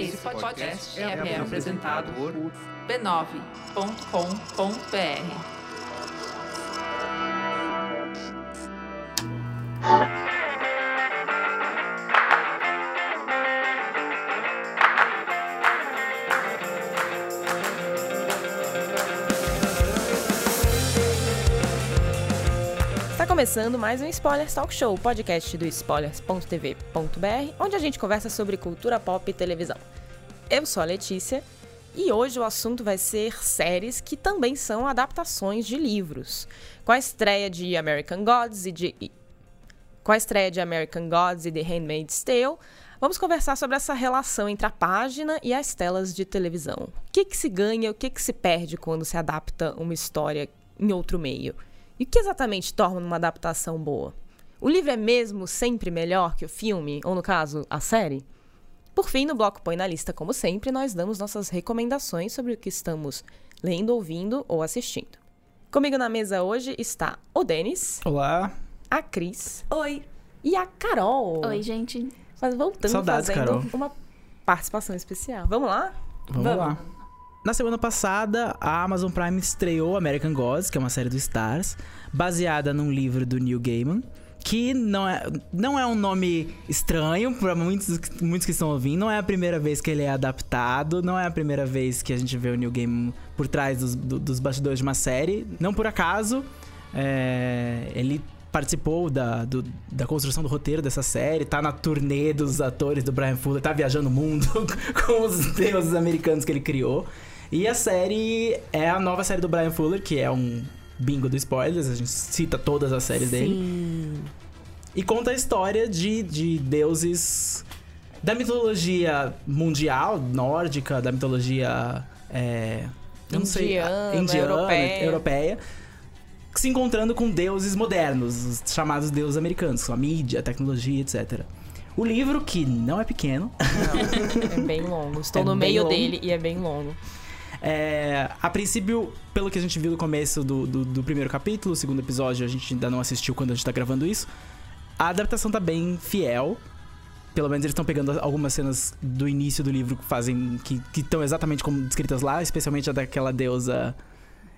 Esse podcast é, é apresentado por b9.com.br. começando mais um Spoilers Talk Show, podcast do spoilers.tv.br, onde a gente conversa sobre cultura pop e televisão. Eu sou a Letícia e hoje o assunto vai ser séries que também são adaptações de livros. Com a estreia de American Gods e de com a estreia de American Gods e The Handmaid's Tale, vamos conversar sobre essa relação entre a página e as telas de televisão. O que, que se ganha, o que, que se perde quando se adapta uma história em outro meio? E o que exatamente torna uma adaptação boa? O livro é mesmo sempre melhor que o filme, ou no caso, a série? Por fim, no bloco Põe na Lista, como sempre, nós damos nossas recomendações sobre o que estamos lendo, ouvindo ou assistindo. Comigo na mesa hoje está o Denis. Olá. A Cris. Oi. E a Carol. Oi, gente. Mas voltando Saudades, fazendo Carol. uma participação especial. Vamos lá? Vamos, Vamos. lá. Na semana passada, a Amazon Prime estreou American Gods, que é uma série do Stars, baseada num livro do Neil Gaiman, que não é, não é um nome estranho para muitos, muitos que estão ouvindo. Não é a primeira vez que ele é adaptado, não é a primeira vez que a gente vê o Neil Gaiman por trás dos, do- dos bastidores de uma série. Não por acaso, é, ele participou da, do- da construção do roteiro dessa série, tá na turnê dos atores do Brian Fuller, tá viajando o mundo com os deuses americanos que ele criou. E a série é a nova série do Brian Fuller, que é um bingo do spoilers, a gente cita todas as séries dele. Sim. E conta a história de, de deuses da mitologia mundial, nórdica, da mitologia. É, eu não sei, Indiana, indiana, europeia. europeia, se encontrando com deuses modernos, os chamados deuses americanos, a mídia, a tecnologia, etc. O livro, que não é pequeno, Não, é bem longo. Estou É no meio longo. dele e é bem longo. É, a princípio, pelo que a gente viu no começo do, do, do primeiro capítulo, o segundo episódio a gente ainda não assistiu quando a gente tá gravando isso. A adaptação tá bem fiel. Pelo menos eles estão pegando algumas cenas do início do livro que fazem. que estão exatamente como descritas lá, especialmente a daquela deusa.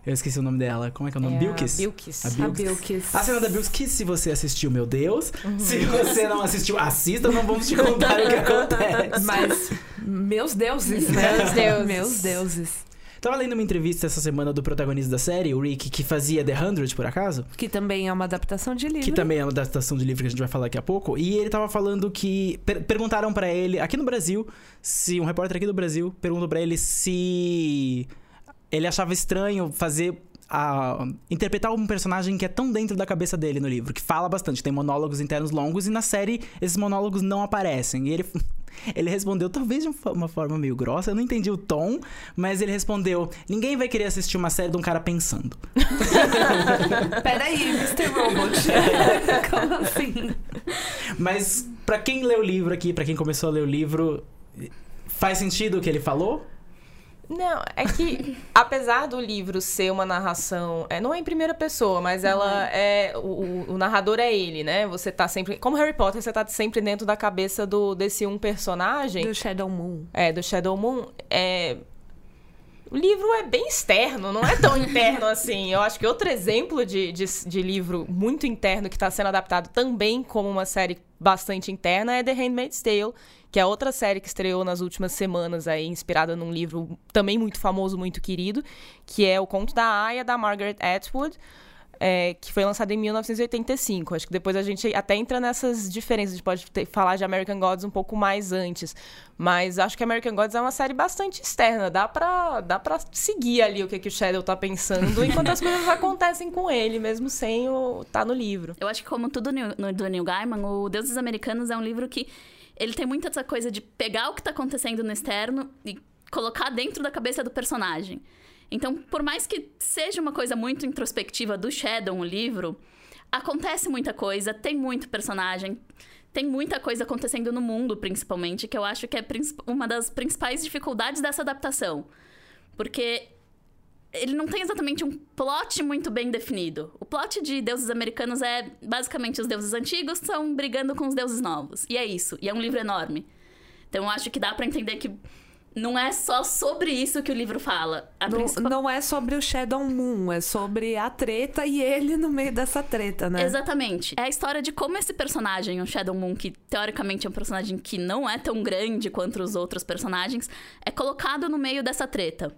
Eu esqueci o nome dela. Como é que é o nome? É a Bilkis? Bilkis. A A Bilkis. Bilkis. A cena da Bilkis, que se você assistiu, meu Deus. Se você não assistiu, assista, não vamos te contar o que acontece. Mas, meus deuses, né? Meus deuses. Meus deuses. Tava lendo uma entrevista essa semana do protagonista da série, o Rick, que fazia The Hundred, por acaso. Que também é uma adaptação de livro. Que também é uma adaptação de livro que a gente vai falar daqui a pouco. E ele tava falando que. per- perguntaram pra ele, aqui no Brasil, se. Um repórter aqui do Brasil perguntou pra ele se. Ele achava estranho fazer. A, interpretar um personagem que é tão dentro da cabeça dele no livro, que fala bastante, tem monólogos internos longos, e na série esses monólogos não aparecem. E ele. Ele respondeu, talvez de um uma forma meio grossa, eu não entendi o tom, mas ele respondeu: ninguém vai querer assistir uma série de um cara pensando. Peraí, Mr. Robot. Como assim? Mas pra quem lê o livro aqui, pra quem começou a ler o livro, faz sentido o que ele falou? Não, é que apesar do livro ser uma narração, é, não é em primeira pessoa, mas ela é o, o- o narrador é ele, né? Você tá sempre, como Harry Potter, você tá sempre dentro da cabeça do desse um personagem, Do Shadow Moon. é do Shadow Moon. É o livro é bem externo, não é tão interno assim. Eu acho que outro exemplo de, de, de livro muito interno que está sendo adaptado também como uma série bastante interna é The Handmaid's Tale, que é outra série que estreou nas últimas semanas aí, inspirada num livro também muito famoso, muito querido, que é O Conto da Aya, da Margaret Atwood. É, que foi lançado em 1985. Acho que depois a gente até entra nessas diferenças. A gente pode ter- falar de American Gods um pouco mais antes. Mas acho que American Gods é uma série bastante externa. Dá pra, dá pra seguir ali o que, que o Shadow tá pensando enquanto as coisas acontecem com ele, mesmo sem o tá no livro. Eu acho que como tudo no, no- do Neil Gaiman, o Deuses Americanos é um livro que ele tem muito essa coisa de pegar o que tá acontecendo no externo e colocar dentro da cabeça do personagem. Então, por mais que seja uma coisa muito introspectiva do Shadow, o livro, acontece muita coisa, tem muito personagem, tem muita coisa acontecendo no mundo, principalmente, que eu acho que é uma das principais dificuldades dessa adaptação. Porque ele não tem exatamente um plot muito bem definido. O plot de deuses americanos é basicamente os deuses antigos estão brigando com os deuses novos. E é isso. E é um livro enorme. Então eu acho que dá pra entender que não é só sobre isso que o livro fala. A Não, principal- não é sobre o Shadow Moon, é sobre a treta e ele no meio dessa treta, né? Exatamente. É a história de como esse personagem, o Shadow Moon, que teoricamente é um personagem que não é tão grande quanto os outros personagens, é colocado no meio dessa treta.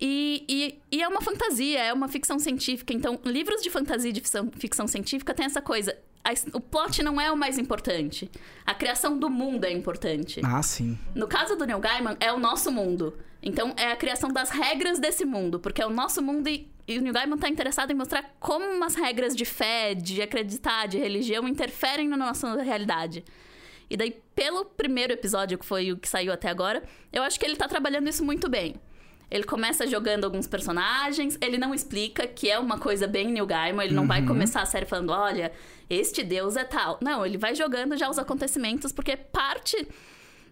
E, e, e é uma fantasia, é uma ficção científica. Então, livros de fantasia e de ficção, ficção científica tem essa coisa. a o plot não é o mais importante. A criação do mundo é importante. Ah, sim. No caso do Neil Gaiman, é o nosso mundo. Então, é a criação das regras desse mundo, porque é o nosso mundo e, e o Neil Gaiman tá interessado em mostrar como umas regras de fé, de acreditar, de religião interferem na nossa realidade. E daí, pelo primeiro episódio, que foi o que saiu até agora, eu acho que ele tá trabalhando isso muito bem. Ele começa jogando alguns personagens, ele não explica que é uma coisa bem Neil Gaiman, ele não vai começar a série falando, olha, este deus é tal. Não, ele vai jogando já os acontecimentos, porque parte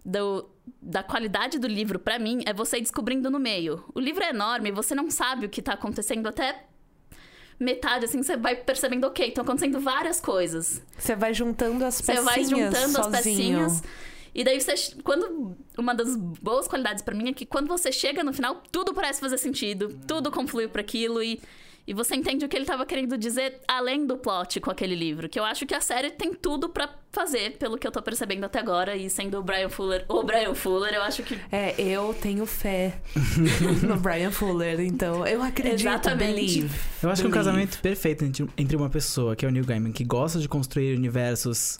do- da qualidade do livro, pra mim, é você ir descobrindo no meio. O livro é enorme, você não sabe o que tá acontecendo até metade, assim, você vai percebendo, ok, estão acontecendo várias coisas. Você vai juntando as Você pecinhas vai juntando as sozinho. pecinhas. E daí você. Quando. Uma das boas qualidades pra mim é que quando você chega no final, tudo parece fazer sentido, tudo conflui pra aquilo e. E você entende o que ele tava querendo dizer além do plot com aquele livro. Que eu acho que a série tem tudo pra fazer, pelo que eu tô percebendo até agora. E sendo o Brian Fuller, o Brian Fuller, eu acho que. É, eu tenho fé no Brian Fuller, então eu acredito, Exatamente. believe. Eu acho que é um Believe. casamento perfeito entre, entre uma pessoa, que é o Neil Gaiman, que gosta de construir universos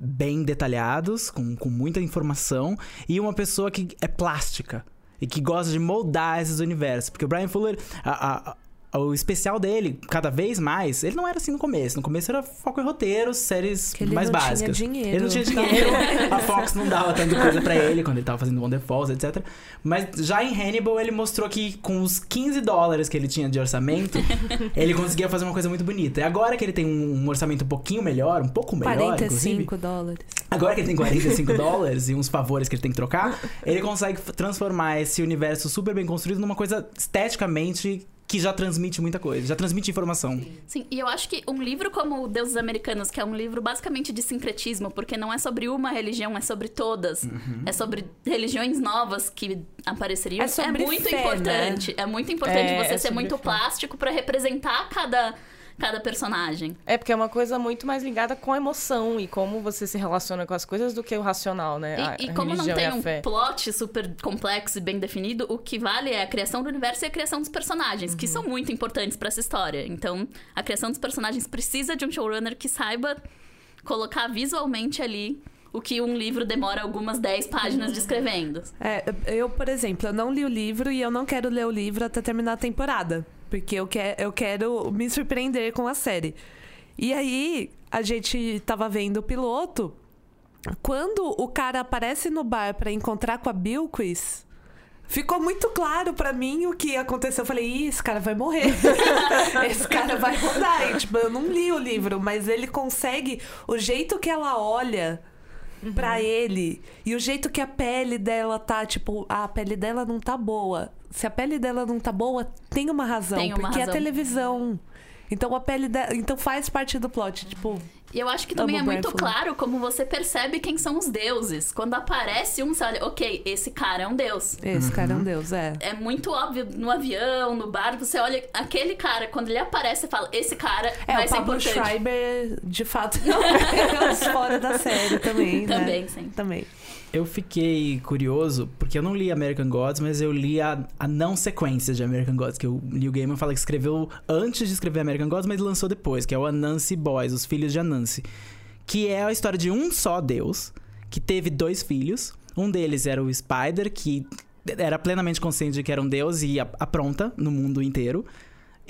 bem detalhados, com, com muita informação, e uma pessoa que é plástica e que gosta de moldar esses universos. Porque o Brian Fuller, a- a- o especial dele, cada vez mais, ele não era assim no começo. No começo era foco em roteiros, séries mais não tinha básicas. Ele não tinha dinheiro, a Fox não dava tanta coisa pra ele quando ele tava fazendo Wonder Falls, etc. Mas já em Hannibal ele mostrou que com os 15 dólares que ele tinha de orçamento, ele conseguia fazer uma coisa muito bonita. E agora que ele tem um, orçamento um pouquinho melhor, um pouco melhor, inclusive. 45 dólares. Agora que ele tem 45 dólares e uns favores que ele tem que trocar, ele consegue transformar esse universo super bem construído numa coisa esteticamente que já transmite muita coisa, já transmite informação. Sim, e eu acho que um livro como Deuses Americanos, que é um livro basicamente de sincretismo, porque não é sobre uma religião, é sobre todas. Uhum. É sobre religiões novas que apareceriam. É sobre muito fé, importante. É muito importante É, você é ser muito fé. plástico pra representar cada, cada personagem. É porque é uma coisa muito mais ligada com a emoção e como você se relaciona com as coisas do que o racional, né? A- E, e a como não e tem um fé. plot super complexo e bem definido, o que vale é a criação do universo e a criação dos personagens, Uhum. que são muito importantes pra essa história. Então, a criação dos personagens precisa de um showrunner que saiba colocar visualmente ali o que um livro demora algumas 10 páginas descrevendo. É, eu, por exemplo, eu não li o livro e eu não quero ler o livro até terminar a temporada. Porque eu, quer, eu quero me surpreender com a série. E aí, a gente tava vendo o piloto. Quando o cara aparece no bar pra encontrar com a Bilquis, ficou muito claro pra mim o que aconteceu. Eu falei, Ih, esse cara vai morrer. esse cara vai rodar. E, tipo, eu não li o livro, mas ele consegue. O jeito que ela olha pra ele e o jeito que a pele dela tá, tipo, a pele dela não tá boa. Se a pele dela não tá boa, tem uma razão, Tem uma porque é razão. televisão. Então a pele dela, então faz parte do plot, tipo, E eu acho que também Amo é muito claro como você percebe quem são os deuses. Quando aparece um, você olha, ok, esse cara é um deus. esse cara é um deus, é. É muito óbvio no avião, no bar, você olha aquele cara, quando ele aparece, você fala, esse cara É, vai o ser Pablo importante. Schreiber, de fato, é os fora da série também, né? Também, sim. Também. Eu fiquei curioso, porque eu não li American Gods, mas eu li a, a não sequência de American Gods, que o Neil Gaiman fala que escreveu antes de escrever American Gods, mas lançou depois, que é o Anansi Boys, Os Filhos de Anansi. Que é a história de um só Deus, que teve dois filhos. Um deles era o Spider, que era plenamente consciente de que era um deus e apronta no mundo inteiro.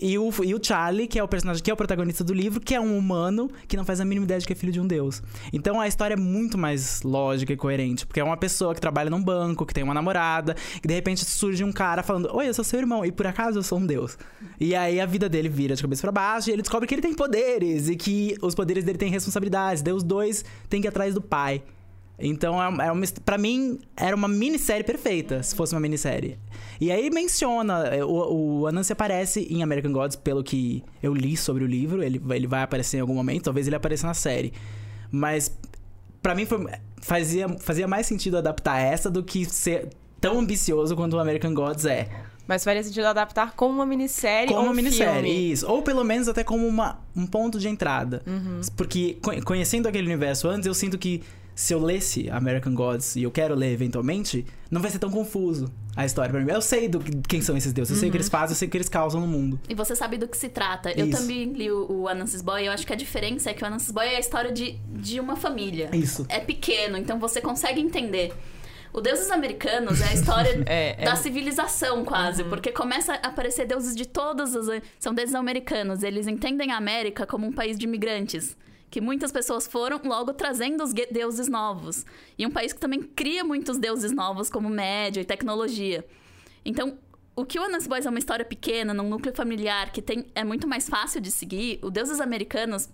E o, e o Charlie, que é o personagem que é o protagonista do livro, que é um humano que não faz a mínima ideia de que é filho de um deus. Então a história é muito mais lógica e coerente, porque é uma pessoa que trabalha num banco, que tem uma namorada, e de repente surge um cara falando: Oi, eu sou seu irmão, e por acaso eu sou um deus. E aí a vida dele vira de cabeça pra baixo, e ele descobre que ele tem poderes, e que os poderes dele têm responsabilidades. Os dois têm que ir atrás do pai. Então, é uma, é uma, pra mim, era uma minissérie perfeita, se fosse uma minissérie. E aí menciona, é, o, o Anansi aparece em American Gods, pelo que eu li sobre o livro, ele, ele vai aparecer em algum momento, talvez ele apareça na série. Mas pra mim foi, fazia, fazia mais sentido adaptar essa do que ser tão ambicioso quanto o American Gods é. Mas faria sentido adaptar como uma minissérie Como ou uma um minissérie, filme. isso. Ou pelo menos até como uma, um ponto de entrada. Uhum. Porque co- conhecendo aquele universo antes, eu sinto que se eu lesse American Gods e eu quero ler eventualmente, não vai ser tão confuso a história pra mim. Eu sei do, que- quem são esses deuses, eu sei o Uhum. que eles fazem, eu sei o que eles causam no mundo. E você sabe do que se trata. Eu Isso. também li o, o Anansis Boy e eu acho que a diferença é que o Anansis Boy é a história de, de uma família. Isso. É pequeno, então você consegue entender. O Deuses Americanos é a história É, é. da civilização, quase. Porque começa a aparecer deuses de todas as... São deuses americanos. Eles entendem a América como um país de imigrantes. Que muitas pessoas foram logo trazendo os deuses novos. E um país que também cria muitos deuses novos, como média e tecnologia. Então, o que o Honest Boys é uma história pequena, num núcleo familiar, que tem, é muito mais fácil de seguir, o Deuses Americanos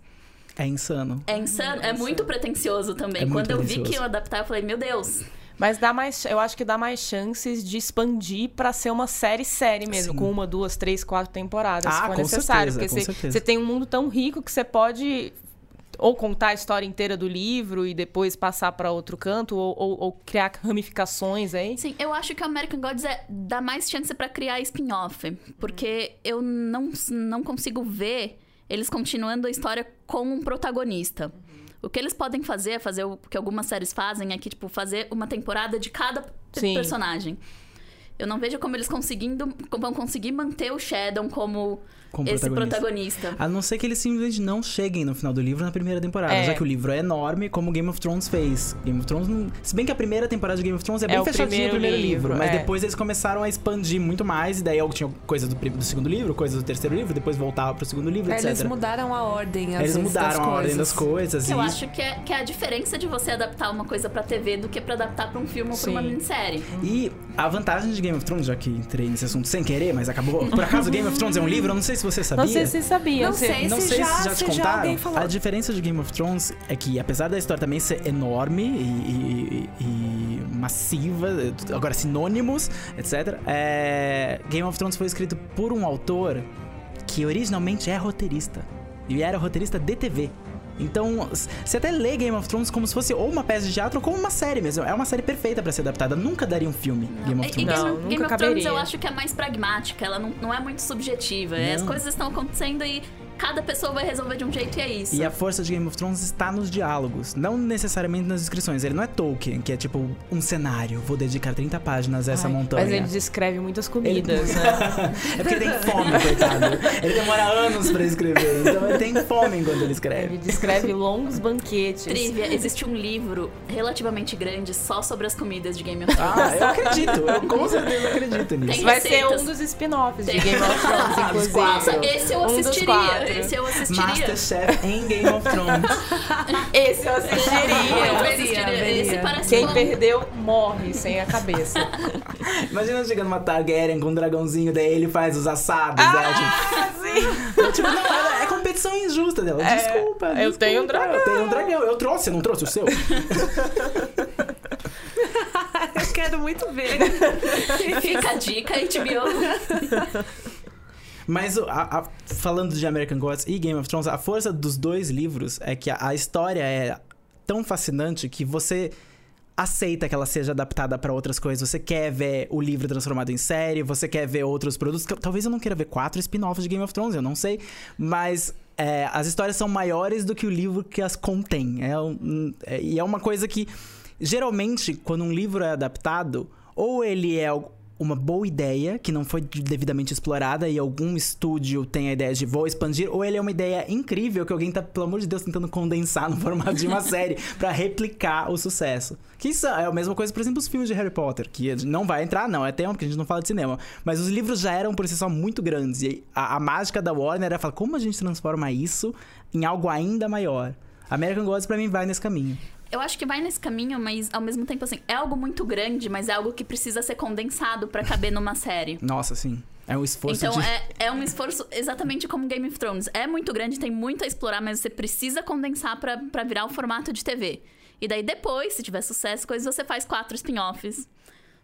É insano. é insano, é muito pretensioso também. É muito Quando eu vi que eu adaptar, eu falei, meu Deus, Mas dá mais, eu acho que dá mais chances de expandir pra ser uma série série mesmo, Sim. com uma, duas, três, quatro temporadas, se Ah, for com necessário, certeza, porque você tem um mundo tão rico que você pode ou contar a história inteira do livro e depois passar pra outro canto ou, ou- ou criar ramificações aí. Sim, eu acho que o American Gods é, dá mais chance pra criar spin-off. Porque eu não, não consigo ver eles continuando a história com um protagonista. O que eles podem fazer, é fazer o que algumas séries fazem, é que, tipo, fazer uma temporada de cada Sim. personagem. Eu não vejo como eles conseguindo, como vão conseguir manter o Shadow como, Como esse protagonista. protagonista. A não ser que eles simplesmente não cheguem no final do livro na primeira temporada, É. já que o livro é enorme, como Game of Thrones fez. Game of Thrones, não... se bem que a primeira temporada de Game of Thrones é bem o fechadinho o primeiro primeiro livro, livro, mas é. depois eles começaram a expandir muito mais, e daí eu tinha coisas do, do segundo livro, coisas do terceiro livro, depois voltava pro segundo livro, É, etc. eles mudaram a ordem, às Eles vezes, mudaram das a ordem das coisas. coisas. Eu e acho que é, que é a diferença de você adaptar uma coisa pra TV do que pra adaptar pra um filme ou pra uma minissérie. E a vantagem de Game of Thrones, já que entrei nesse assunto sem querer, mas acabou. Por acaso, Game of Thrones é um livro? Eu não sei se você sabia. Não sei se sabiam. Não se- sei. Não Esse sei já- se já te se já contaram. falou. A diferença de Game of Thrones é que, apesar da história também ser enorme e, e- e massiva, agora sinônimos, etc., é, Game of Thrones foi escrito por um autor que originalmente é roteirista. E era roteirista de TV. Então, você até lê Game of Thrones como se fosse ou uma peça de teatro ou como uma série mesmo. É uma série perfeita pra ser adaptada. Nunca daria um filme, Game of E- e Thrones. Não, Game, nunca Game of caberia. Thrones eu acho que é mais pragmática, ela não, não é muito subjetiva. Não. As coisas estão acontecendo e cada pessoa vai resolver de um jeito e é isso. E a força de Game of Thrones está nos diálogos, não necessariamente nas descrições. Ele não é Tolkien, que é tipo um cenário, vou dedicar 30 páginas a essa Ai, montanha. Mas ele descreve muitas comidas, né? É porque ele tem fome, coitado. Ele demora anos pra escrever, então ele tem fome enquanto ele Ele escreve. descreve longos banquetes. Trivia, existe um livro relativamente grande só sobre as comidas de Game of Thrones. Ah, eu acredito, eu com certeza acredito nisso. Tem Vai ser um dos spin-offs de. Game of Thrones, inclusive. Nossa, esse eu Um dos assistiria. Esse eu assistiria. Masterchef em Game of Thrones. Esse eu Eu assistiria. assistiria. veria. Esse parece Quem bom. perdeu morre sem a cabeça. Imagina chegando uma Targaryen com um dragãozinho, daí ele faz os assados, né? Tipo, Ah, sim. Eu, tipo, não, é, é competição injusta dela. É, Desculpa, eu desculpa, tenho um dragão. Eu tenho um dragão. Eu trouxe, eu não trouxe o seu? Eu quero muito ver. Fica a dica, HBO. Mas a- a- falando de American Gods e Game of Thrones, a força dos dois livros é que a, a história é tão fascinante que você aceita que ela seja adaptada pra outras coisas. Você quer ver o livro transformado em série, você quer ver outros produtos. Talvez eu não queira ver quatro spin-offs de Game of Thrones, eu não sei. Mas é, as histórias são maiores do que o livro que as contém. É é- e é uma coisa que, geralmente, quando um livro é adaptado, ou ele é uma boa ideia que não foi devidamente explorada e algum estúdio tem a ideia de vou expandir, ou ele é uma ideia incrível que alguém tá, pelo amor de Deus, tentando condensar no formato de uma série pra replicar o sucesso. Que isso é a mesma coisa, por exemplo, os filmes de Harry Potter, que não vai entrar, não, é tema porque a gente não fala de cinema. Mas os livros já eram por si só muito grandes. E a, a mágica da Warner era falar como a gente transforma isso em algo ainda maior. American Gods pra mim vai nesse caminho. Eu acho que vai nesse caminho, mas ao mesmo tempo, assim, é algo muito grande, mas é algo que precisa ser condensado pra caber numa série. Nossa, sim. É um esforço Então de. é, é um esforço exatamente como Game of Thrones. É muito grande, tem muito a explorar, mas você precisa condensar pra virar o formato de TV. E daí depois, se tiver sucesso, coisas, você faz quatro spin-offs.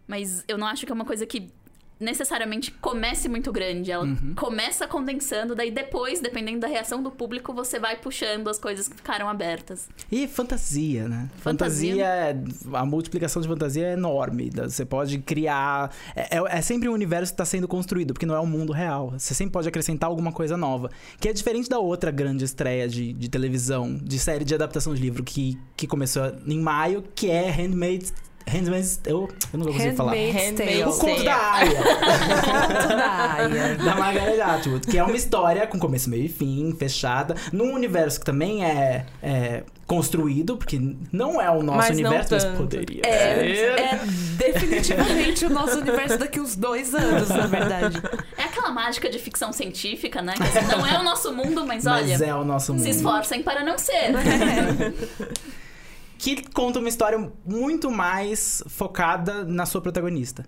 Mas eu não acho que é uma coisa que necessariamente comece muito grande. Ela Uhum. começa condensando, daí depois, dependendo da reação do público, você vai puxando as coisas que ficaram abertas. E fantasia, né? Fantasia. é- a multiplicação de fantasia é enorme. Você pode criar. É, é- é sempre um universo que está sendo construído, porque não é um mundo real. Você sempre pode acrescentar alguma coisa nova. Que é diferente da outra grande estreia de, de televisão, de série de adaptação de livro que, que começou em maio, que é Handmaid's. Handmaid's. Eu, eu não vou conseguir falar. Handmaid's O conto da Aya. Conto da Aya. da Margaret Atwood, que é uma história com começo, meio e fim, fechada, num universo que também é, é construído, porque não é o nosso Mas universo, mas poderia É, ser. é definitivamente o nosso universo daqui uns dois anos, na verdade. É aquela mágica de ficção científica, né? Que não é o nosso mundo, mas, olha, Mas é o nosso mundo. se esforcem para não ser. Que conta uma história muito mais focada na sua protagonista.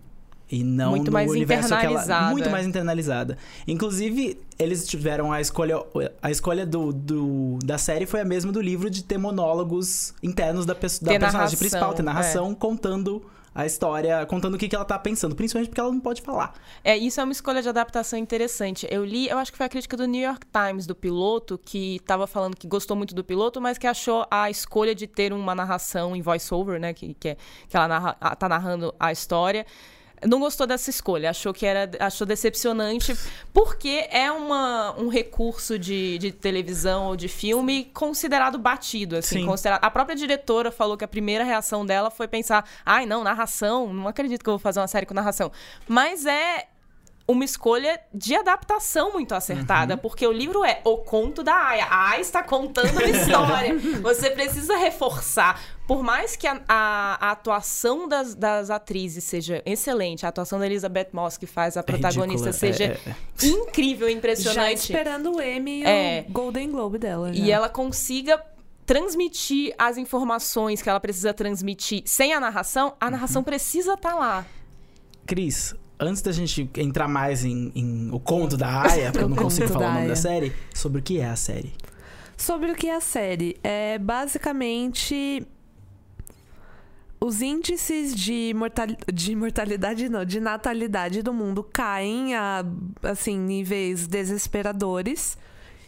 E não Muito no mais universo que ela... Muito mais internalizada. Inclusive, eles tiveram a escolha... A escolha do, do- da série foi a mesma do livro de ter monólogos internos da, da personagem principal. Ter narração contando a história, contando o que, que ela tá pensando. Principalmente porque ela não pode falar. É, isso é uma escolha de adaptação interessante. Eu li, eu acho que foi a crítica do New York Times do piloto, que estava falando que gostou muito do piloto, mas que achou a escolha de ter uma narração em voice-over, né? Que, que, é- que ela narra, tá narrando a história. Não gostou dessa escolha, achou que era. achou decepcionante, porque é uma, um recurso de, de televisão ou de filme considerado batido, assim. Sim. considerado- a própria diretora falou que a primeira reação dela foi pensar: ai, não, narração, não acredito que eu vou fazer uma série com narração. Mas é uma escolha de adaptação muito acertada, porque o livro é O Conto da Aya. A Aya está contando uma história. Você precisa reforçar. Por mais que a, a- a atuação das, das atrizes seja excelente, a atuação da Elizabeth Moss, que faz a protagonista, ridícula, seja é- é- incrível, Já impressionante. esperando o Emmy e É. o Golden Globe dela. E já. ela consiga transmitir as informações que ela precisa transmitir sem a narração, a narração precisa estar lá. Cris, antes da gente entrar mais em, em o conto da Aya, porque eu não consigo falar o nome da série, sobre o que é a série. Sobre o que é a série? É basicamente os índices de, mortali de mortalidade, não, de natalidade do mundo caem a assim níveis desesperadores.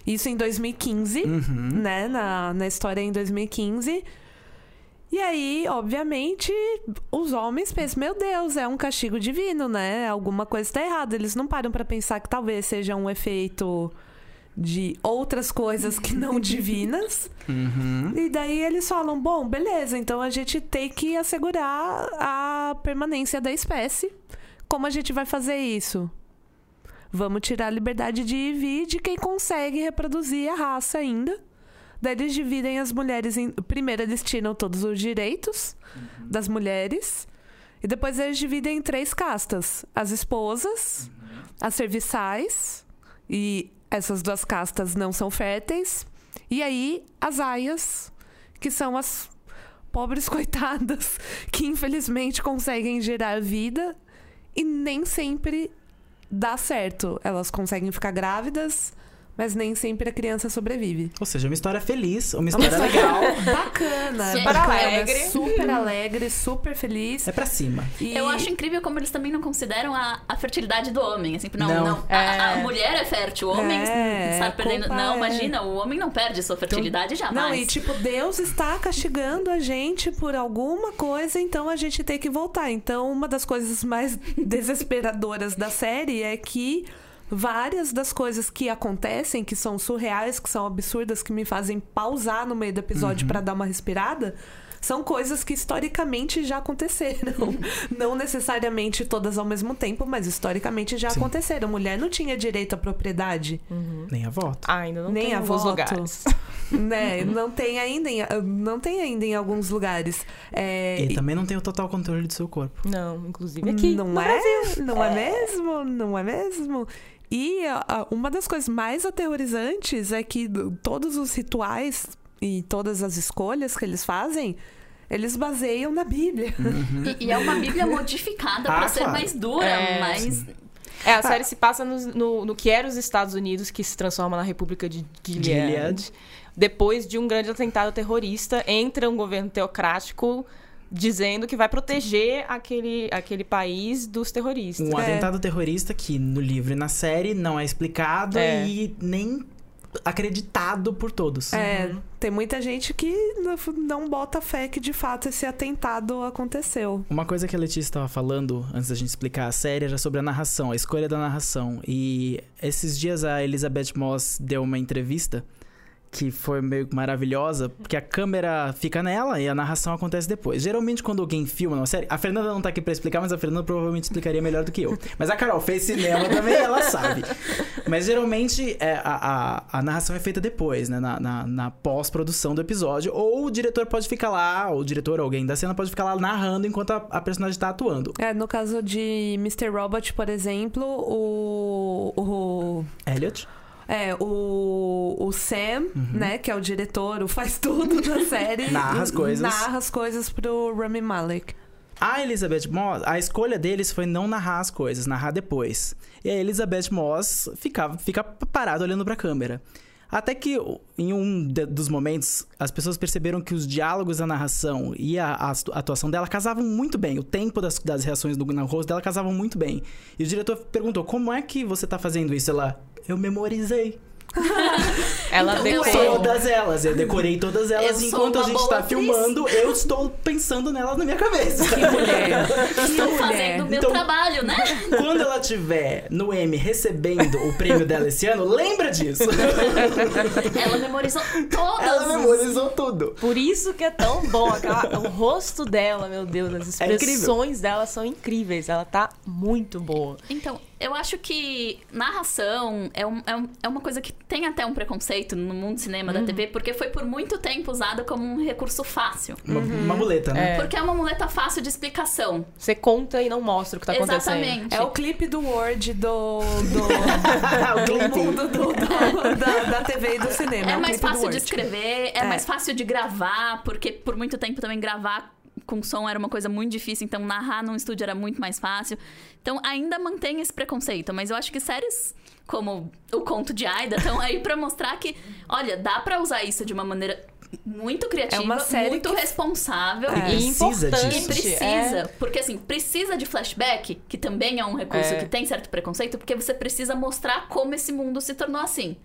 Isso em 2015, Uhum. né? Na, na história em 2015. E aí, obviamente, os homens pensam: meu Deus, é um castigo divino, né? Alguma coisa está errada. Eles não param para pensar que talvez seja um efeito de outras coisas que não divinas. Uhum. E daí eles falam: bom, beleza, então a gente tem que assegurar a permanência da espécie. Como a gente vai fazer isso? Vamos tirar a liberdade de ir e vir de quem consegue reproduzir a raça ainda. Daí eles dividem as mulheres em. Primeiro, eles tiram todos os direitos das mulheres. E depois eles dividem em três castas: as esposas, as serviçais, e essas duas castas não são férteis. E aí, as aias, que são as pobres coitadas que infelizmente conseguem gerar vida e nem sempre dá certo. Elas conseguem ficar grávidas, mas nem sempre a criança sobrevive. Ou seja, uma história feliz, uma É uma história legal. Bacana, Super bacana, alegre. super alegre, super feliz. É pra cima. E- Eu acho incrível como eles também não consideram a, a fertilidade do homem. Assim, não, Não. não. A, a mulher é fértil, o homem É, está perdendo. culpa Não, é- imagina, o homem não perde sua fertilidade jamais. Não, e tipo, Deus está castigando a gente por alguma coisa, então a gente tem que voltar. Então, uma das coisas mais desesperadoras da série é que várias das coisas que acontecem, que são surreais, que são absurdas, que me fazem pausar no meio do episódio pra dar uma respirada, são coisas que historicamente já aconteceram. Não necessariamente todas ao mesmo tempo, mas historicamente já Sim. aconteceram. Mulher não tinha direito à propriedade. Nem a voto. Ah, ainda não Nem tem a voto. lugares. né? Não tem ainda em, não tem ainda em alguns lugares. É, E também não tem o total controle do seu corpo. Não, inclusive aqui. não no é? Brasil. Não é. mesmo? Não é mesmo? E a- a- uma das coisas mais aterrorizantes é que do- todos os rituais e todas as escolhas que eles fazem, eles baseiam na Bíblia. E, e é uma Bíblia modificada Ah, pra ser claro. mais dura, É, mais. É, a série se passa no, no, no que era os Estados Unidos, que se transforma na República de Gilead. Gilead. Depois de um grande atentado terrorista, entra um governo teocrático dizendo que vai proteger aquele, aquele país dos terroristas. Um É. atentado terrorista que no livro e na série não é explicado É. e nem acreditado por todos. É, tem muita gente que não- não bota fé que de fato esse atentado aconteceu. Uma coisa que a Letícia estava falando antes da gente explicar a série era sobre a narração, a escolha da narração. E esses dias a Elizabeth Moss deu uma entrevista que foi meio maravilhosa, porque a câmera fica nela e a narração acontece depois. Geralmente, quando alguém filma uma série, a Fernanda não tá aqui pra explicar, mas a Fernanda provavelmente explicaria melhor do que eu. Mas a Carol fez cinema também, ela sabe. Mas geralmente é, a, a, a narração é feita depois, né? Na, na, na pós-produção do episódio. Ou o diretor pode ficar lá, ou o diretor ou alguém da cena pode ficar lá narrando enquanto a, a personagem tá atuando. É, no caso de Mr. Robot, por exemplo, o. o Elliot? É, o, o Sam, né, que é o diretor, o faz tudo da série. Narra as coisas. Narra as coisas pro Rami Malek. A Elizabeth Moss, a escolha deles foi não narrar as coisas, narrar depois. E a Elizabeth Moss ficava, fica parada olhando pra câmera. Até que em um dos momentos as pessoas perceberam que os diálogos da narração e a, a atu- atuação dela casavam muito bem. O tempo das, das reações do, no rosto dela casavam muito bem. E o diretor perguntou: Como é que você tá fazendo isso? Ela, eu memorizei. Ela Então, Todas elas, eu decorei todas elas. Eu enquanto a gente tá atriz. filmando, eu estou pensando nelas na minha cabeça. Mulher. Estou mulher. fazendo o meu Então- trabalho, né? Quando ela tiver no M recebendo o prêmio dela esse ano, lembra disso. Ela memorizou todas. Ela memorizou tudo. Por isso que é tão bom. Aquela, o rosto dela, meu Deus, as É expressões dela são incríveis. Ela tá muito boa. Então, eu acho que narração é, um- é um- é uma coisa que tem até um preconceito no mundo do cinema Uhum. da TV, porque foi por muito tempo usada como um recurso fácil. Uma, uma muleta, né? Porque é uma muleta fácil de explicação. Você conta e não mostra o que tá acontecendo. Exatamente. É o clipe do Word do. do... o do clipe. mundo do- do- da, da TV e do cinema. É o mais fácil de escrever, é, É. mais fácil de gravar, porque por muito tempo também gravar com som era uma coisa muito difícil, então narrar num estúdio era muito mais fácil. Então ainda mantém esse preconceito, mas eu acho que séries como o Conto de Aida estão aí pra mostrar que, olha, dá pra usar isso de uma maneira muito criativa, É uma série muito que- responsável É. E importante. e precisa, é. porque assim, precisa de flashback, que também é um recurso É. que tem certo preconceito, porque você precisa mostrar como esse mundo se tornou assim.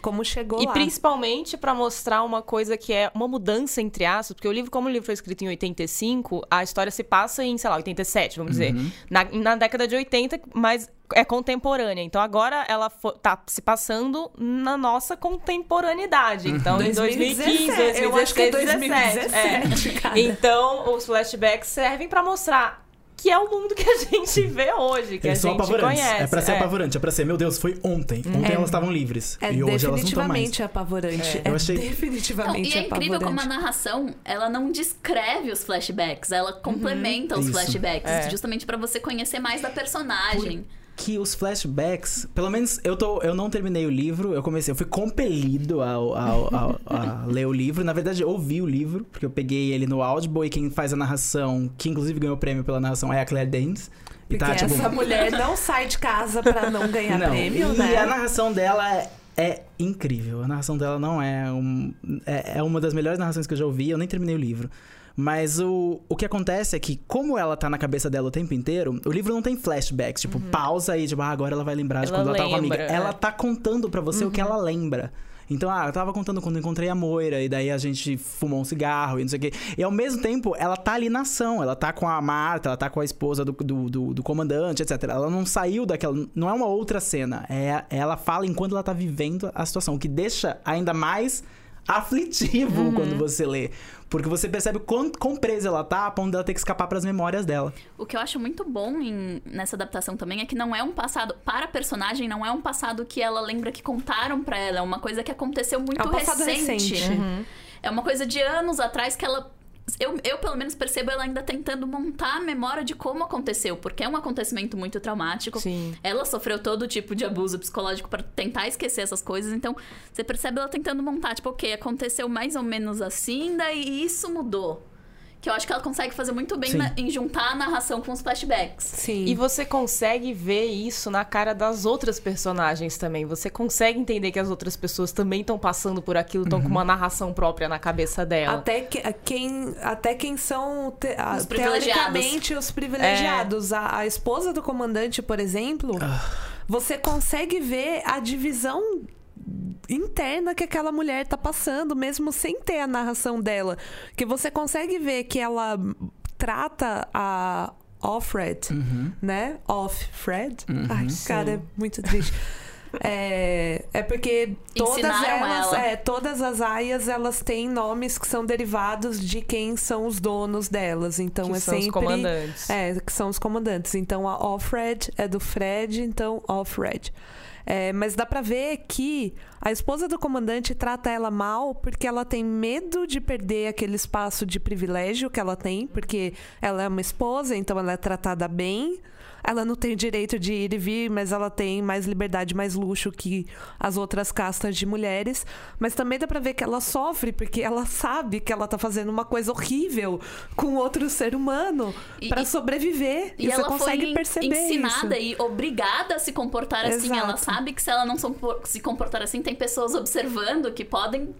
Como chegou E lá. principalmente pra mostrar uma coisa que é uma mudança entre aspas, porque o livro, como o livro foi escrito em 85, a história se passa em, sei lá, 87, vamos dizer. Na, na década de 80, mas é contemporânea. Então agora ela tá se passando na nossa contemporaneidade. Então em 2015, 2016, eu acho que é 2017. 2017, cara. Então os flashbacks servem pra mostrar que é o mundo que a gente vê hoje, que Eles a são gente apavorantes. conhece. É pra ser É. apavorante, é pra ser, meu Deus, foi ontem. Ontem elas estavam livres. É e hoje elas não estão mais. definitivamente apavorante. É. É, Eu achei- Não, definitivamente e é incrível como a narração, ela não descreve os flashbacks, ela complementa os Isso. flashbacks, É. justamente pra você conhecer mais da personagem. Que os flashbacks, pelo menos eu tô, eu não terminei o livro, eu comecei, eu fui compelido ao, ao- ao- a ler o livro. Na verdade, eu ouvi o livro, porque eu peguei ele no Audible e quem faz a narração, que inclusive ganhou o prêmio pela narração, é a Claire Danes. E Porque tá, tipo, essa mulher não sai de casa pra não ganhar não, prêmio, e né? a narração dela é, é incrível. A narração dela não é um. É, é uma das melhores narrações que eu já ouvi, eu nem terminei o livro. Mas o, o que acontece é que, como ela tá na cabeça dela o tempo inteiro, o livro não tem flashbacks, tipo, pausa e, tipo, ah, agora ela vai lembrar de Ela quando ela tava com a amiga. Ela é. tá contando pra você o que ela lembra. Então, ah, eu tava contando quando encontrei a Moira, e daí a gente fumou um cigarro e não sei o quê. E ao mesmo tempo, ela tá ali na ação. Ela tá com a Marta, ela tá com a esposa do, do, do- do comandante, etc. Ela não saiu daquela. Não é uma outra cena. É, ela fala enquanto ela tá vivendo a situação, o que deixa ainda mais aflitivo Uhum. quando você lê. Porque você percebe quão, quão presa ela tá a ponto dela ter que escapar pras memórias dela. O que eu acho muito bom em- nessa adaptação também é que não é um passado, para a personagem, não é um passado que ela lembra que contaram pra ela, é uma coisa que aconteceu muito É um passado recente. recente. É uma coisa de anos atrás que ela. Eu, eu, pelo menos, percebo ela ainda tentando montar a memória de como aconteceu, porque é um acontecimento muito traumático. Sim. Ela sofreu todo tipo de abuso psicológico pra tentar esquecer essas coisas, então você percebe ela tentando montar, tipo, ok, aconteceu mais ou menos assim, daí isso mudou. Que eu acho que ela consegue fazer muito bem na- em juntar a narração com os flashbacks. Sim. E você consegue ver isso na cara das outras personagens também. Você consegue entender que as outras pessoas também estão passando por aquilo, estão com uma narração própria na cabeça dela. Até, que, quem, até quem são te, a- Os privilegiados. teoricamente os privilegiados. A, a esposa do comandante, por exemplo, você consegue ver a divisão interna que aquela mulher tá passando, mesmo sem ter a narração dela. Que você consegue ver que ela trata a Offred, né? Off-Fred. Ai, cara, é muito triste. É, é porque todas Ensinaram elas, ela. é, todas as aias, elas têm nomes que são derivados de quem são os donos delas. Então que é são sempre os comandantes. é, que são os comandantes. Então a Offred é do Fred, então Offred. É, mas dá pra ver que a esposa do comandante trata ela mal porque ela tem medo de perder aquele espaço de privilégio que ela tem, porque ela é uma esposa, então ela é tratada bem. Ela não tem o direito de ir e vir, mas ela tem mais liberdade, mais luxo que as outras castas de mulheres. Mas também dá pra ver que ela sofre porque ela sabe que ela tá fazendo uma coisa horrível com outro ser humano pra e- sobreviver. E, E ela consegue foi perceber ensinada isso. e obrigada a se comportar assim. Exato. Ela sabe que se ela não se comportar assim, tem pessoas observando que podem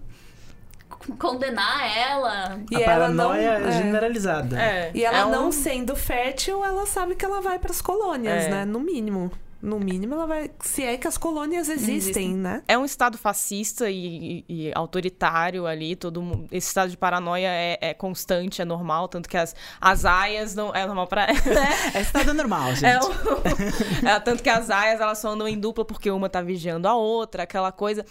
condenar ela. E a ela não- paranoia é. generalizada. É, E ela é um- não sendo fértil, ela sabe que ela vai pras colônias, É. né? No mínimo. No mínimo, ela vai. Se é que as colônias existem, Existem. né? É um estado fascista e, e- e autoritário ali, todo mundo, esse estado de paranoia é, é constante, é normal, tanto que as, as aias não é normal pra É estado normal, gente. É o- é, tanto que as aias elas só andam em dupla porque uma tá vigiando a outra, aquela coisa.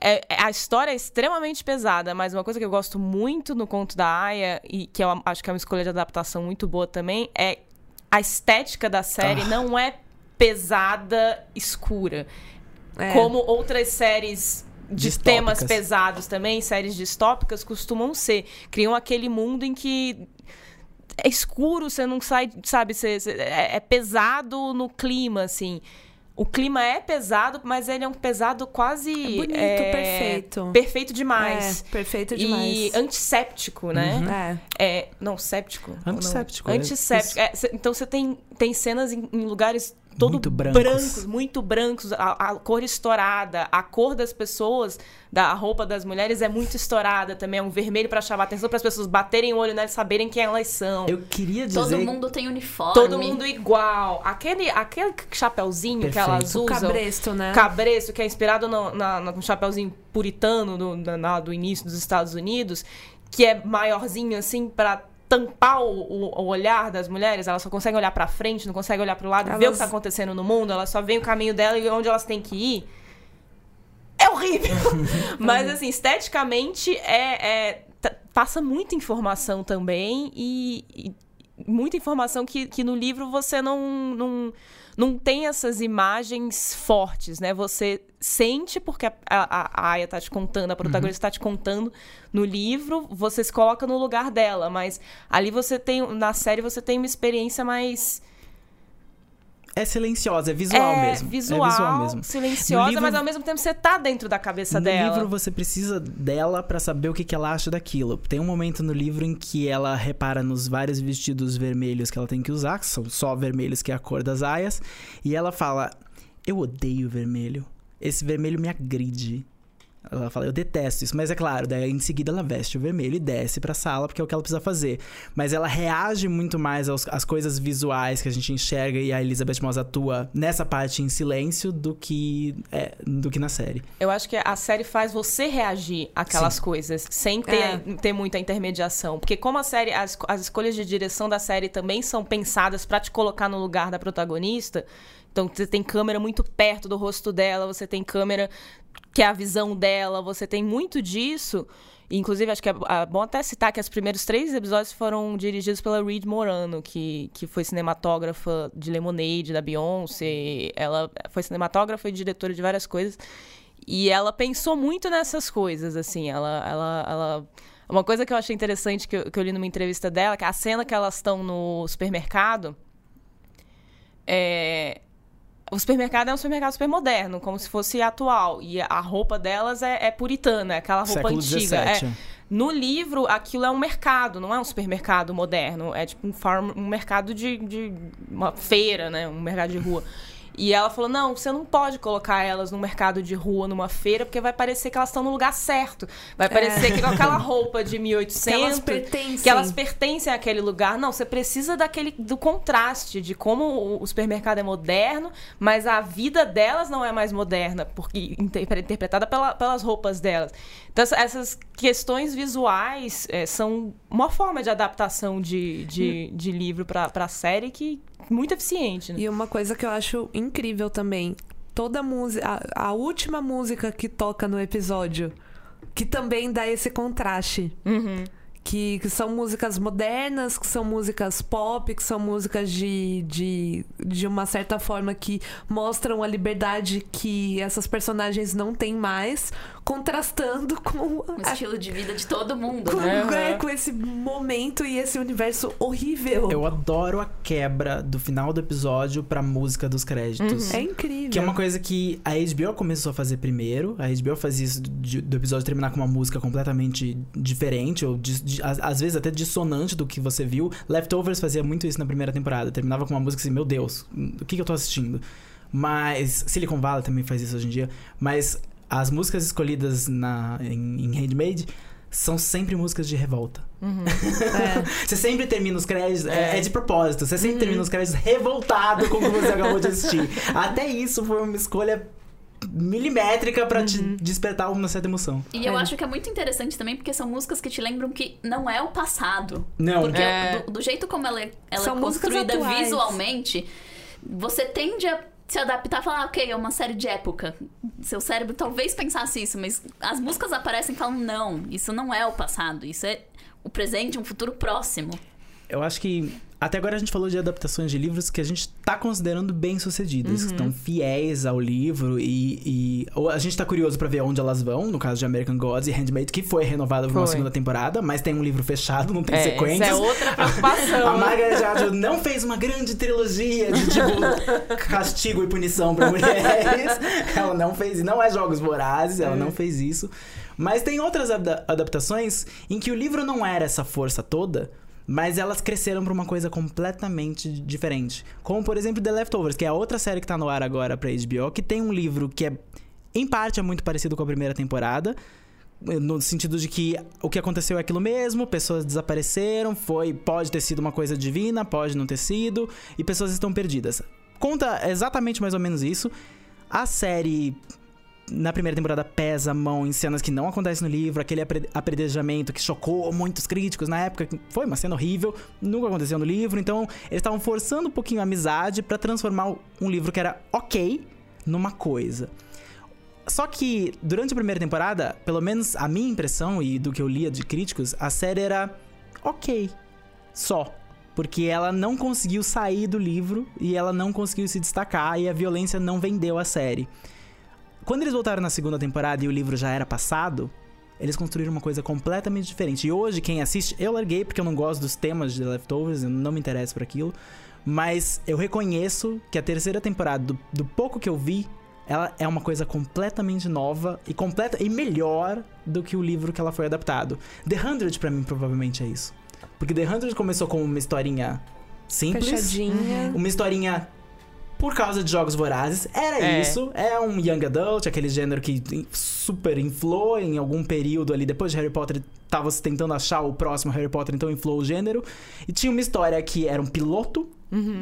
É, é- a história é extremamente pesada, mas uma coisa que eu gosto muito no conto da Aya, e que eu acho que é uma escolha de adaptação muito boa também, é a estética da série Ah. não é pesada, escura. É. Como outras séries de Distópicas. temas pesados também, séries distópicas, costumam ser. Criam aquele mundo em que é escuro, você não sai, sabe, você, você- é, é pesado no clima, assim. O clima é pesado, mas ele é um pesado quase. É bonito, é, perfeito. Perfeito demais. É, perfeito E demais. antisséptico, né? É. É, não, séptico. não? Antisséptico, é Antisséptico. É, então você tem, tem cenas em, em lugares todo Muito brancos. brancos, muito brancos, a, a cor estourada, a cor das pessoas, da roupa das mulheres é muito estourada também, é um vermelho pra chamar atenção para as pessoas baterem o olho nelas, saberem quem elas são. Eu queria dizer. Todo mundo tem uniforme. Todo mundo igual. Aquele, aquele chapeuzinho que elas Perfeito. O usam. cabresto, né? Cabresto, que é inspirado no, na, no chapeuzinho puritano do, na- do início dos Estados Unidos, que é maiorzinho assim pra tampar o, o- o olhar das mulheres, elas só conseguem olhar pra frente, não conseguem olhar pro lado, ver o Elas- que tá acontecendo no mundo, elas só veem o caminho dela e onde elas têm que ir. É horrível! Mas assim, esteticamente é, é- passa muita informação também e, e muita informação que, que no livro você não, não, não tem essas imagens fortes, né? Você sente porque a, a, a Aya tá te contando, a protagonista tá te contando no livro, você se coloca no lugar dela, mas ali você tem, na série você tem uma experiência mais... É silenciosa, é visual é, mesmo. Visual, é visual mesmo. silenciosa, No livro- mas ao mesmo tempo você tá dentro da cabeça no dela. livro você precisa dela pra saber o que, que ela acha daquilo. Tem um momento no livro em que ela repara nos vários vestidos vermelhos que ela tem que usar, que são só vermelhos, que é a cor das aias, e ela fala: Eu odeio vermelho. Esse vermelho me agride. Ela fala, eu detesto isso. Mas é claro, daí em seguida ela veste o vermelho e desce pra sala, porque é o que ela precisa fazer. Mas ela reage muito mais aos- às coisas visuais que a gente enxerga e a Elizabeth Moss atua nessa parte em silêncio do que, é, do que na série. Eu acho que a série faz você reagir àquelas coisas, sem ter, É. ter muita intermediação. Porque como a série, as, as escolhas de direção da série também são pensadas pra te colocar no lugar da protagonista. Então você tem câmera muito perto do rosto dela, você tem câmera que é a visão dela, você tem muito disso. Inclusive, acho que é é bom até citar que os primeiros três episódios foram dirigidos pela Reed Morano, que, que foi cinematógrafa de Lemonade, da Beyoncé. Ela foi cinematógrafa e diretora de várias coisas. E ela pensou muito nessas coisas, assim. Ela, ela, ela... Uma coisa que eu achei interessante que eu, que eu li numa entrevista dela, que a cena que elas estão no supermercado. É... O supermercado é um supermercado super moderno, como se fosse atual. E a roupa delas é, é puritana, é aquela roupa Século antiga. É, No livro, aquilo é um mercado, não é um supermercado moderno. É tipo um, farm, um mercado de, de uma feira, né? Um mercado de rua. E ela falou: não, você não pode colocar elas no mercado de rua, numa feira, porque vai parecer que elas estão no lugar certo. Vai parecer que com aquela roupa de 1800. Que elas pertencem. que elas pertencem àquele lugar. Não, você precisa daquele do contraste de como o, supermercado é moderno, mas a vida delas não é mais moderna, porque inter- interpretada pela- pelas roupas delas. Então, essa- essas questões visuais é, são uma forma de adaptação de, de, de livro para série que muito eficiente. Né? E uma coisa que eu acho incrível também, toda música, a, a última música que toca no episódio, que também dá esse contraste. Uhum. Que, que são músicas modernas, que são músicas pop, que são músicas de, de, de uma certa forma que mostram a liberdade que essas personagens não têm mais, contrastando com, O a- estilo de vida de todo mundo, com, né? Uhum. é, com esse momento e esse universo horrível. Eu adoro a quebra do final do episódio pra música dos créditos. É incrível. Que é uma coisa que a HBO começou a fazer primeiro. A HBO fazia isso de- do episódio terminar com uma música completamente diferente, ou dis- di- às, às vezes até dissonante do que você viu. Leftovers fazia muito isso na primeira temporada. Terminava com uma música assim, meu Deus, o que, que eu tô assistindo? Mas. Silicon Valley também faz isso hoje em dia. Mas as músicas escolhidas na, em, em Handmade são sempre músicas de revolta. É. Você sempre termina os créditos, é, É. é de propósito, você sempre termina os créditos revoltado com o que você acabou de assistir. Até isso foi uma escolha milimétrica pra te despertar uma certa emoção. E eu É. acho que é muito interessante também porque são músicas que te lembram que não é o passado. Não, Porque É. do, do jeito como ela é, ela São é músicas construída atuais. visualmente, você tende a se adaptar e falar, ok, é uma série de época. Seu cérebro talvez pensasse isso, mas as músicas aparecem e falam, não, isso não é o passado, isso é o presente, um futuro próximo. eu acho que até agora a gente falou de adaptações de livros que a gente tá considerando bem sucedidas, que estão fiéis ao livro e, e a gente tá curioso pra ver onde elas vão, no caso de American Gods e Handmaid, que foi renovada por uma segunda temporada, mas tem um livro fechado, não tem É, sequências. essa é outra preocupação. A Margaret Atwood não fez uma grande trilogia de tipo castigo e punição pra mulheres. ela não fez, não é Jogos Vorazes, ela não fez isso. Mas tem outras ada- adaptações em que o livro não era essa força toda, mas elas cresceram pra uma coisa completamente diferente. Como por exemplo The Leftovers, que é a outra série que tá no ar agora pra HBO, que tem um livro que é em parte é muito parecido com a primeira temporada, no sentido de que o que aconteceu é aquilo mesmo, pessoas desapareceram, foi, pode ter sido uma coisa divina, pode não ter sido, e pessoas estão perdidas. Conta exatamente mais ou menos isso. A série na primeira temporada pesa a mão em cenas que não acontecem no livro, aquele apre- apredejamento que chocou muitos críticos na época, que foi uma cena horrível, nunca aconteceu no livro, então eles estavam forçando um pouquinho a amizade pra transformar um livro que era ok numa coisa. Só que durante a primeira temporada, pelo menos a minha impressão e do que eu lia de críticos, a série era ok. Só. Porque ela não conseguiu sair do livro e ela não conseguiu se destacar e a violência não vendeu a série. Quando eles voltaram na segunda temporada e o livro já era passado, eles construíram uma coisa completamente diferente. E hoje, quem assiste, eu larguei porque eu não gosto dos temas de Leftovers, eu não me interesso por aquilo. Mas eu reconheço que a terceira temporada, do, do pouco que eu vi, ela é uma coisa completamente nova e completa e melhor do que o livro que ela foi adaptado. The Hundred pra mim provavelmente é isso. Porque The Hundred começou com uma historinha simples, Fechadinha. uma historinha por causa de jogos vorazes. Era É. isso. É um young adult, aquele gênero que super inflou em algum período ali. Depois de Harry Potter, tava se tentando achar o próximo Harry Potter, então inflou o gênero. E tinha uma história que era um piloto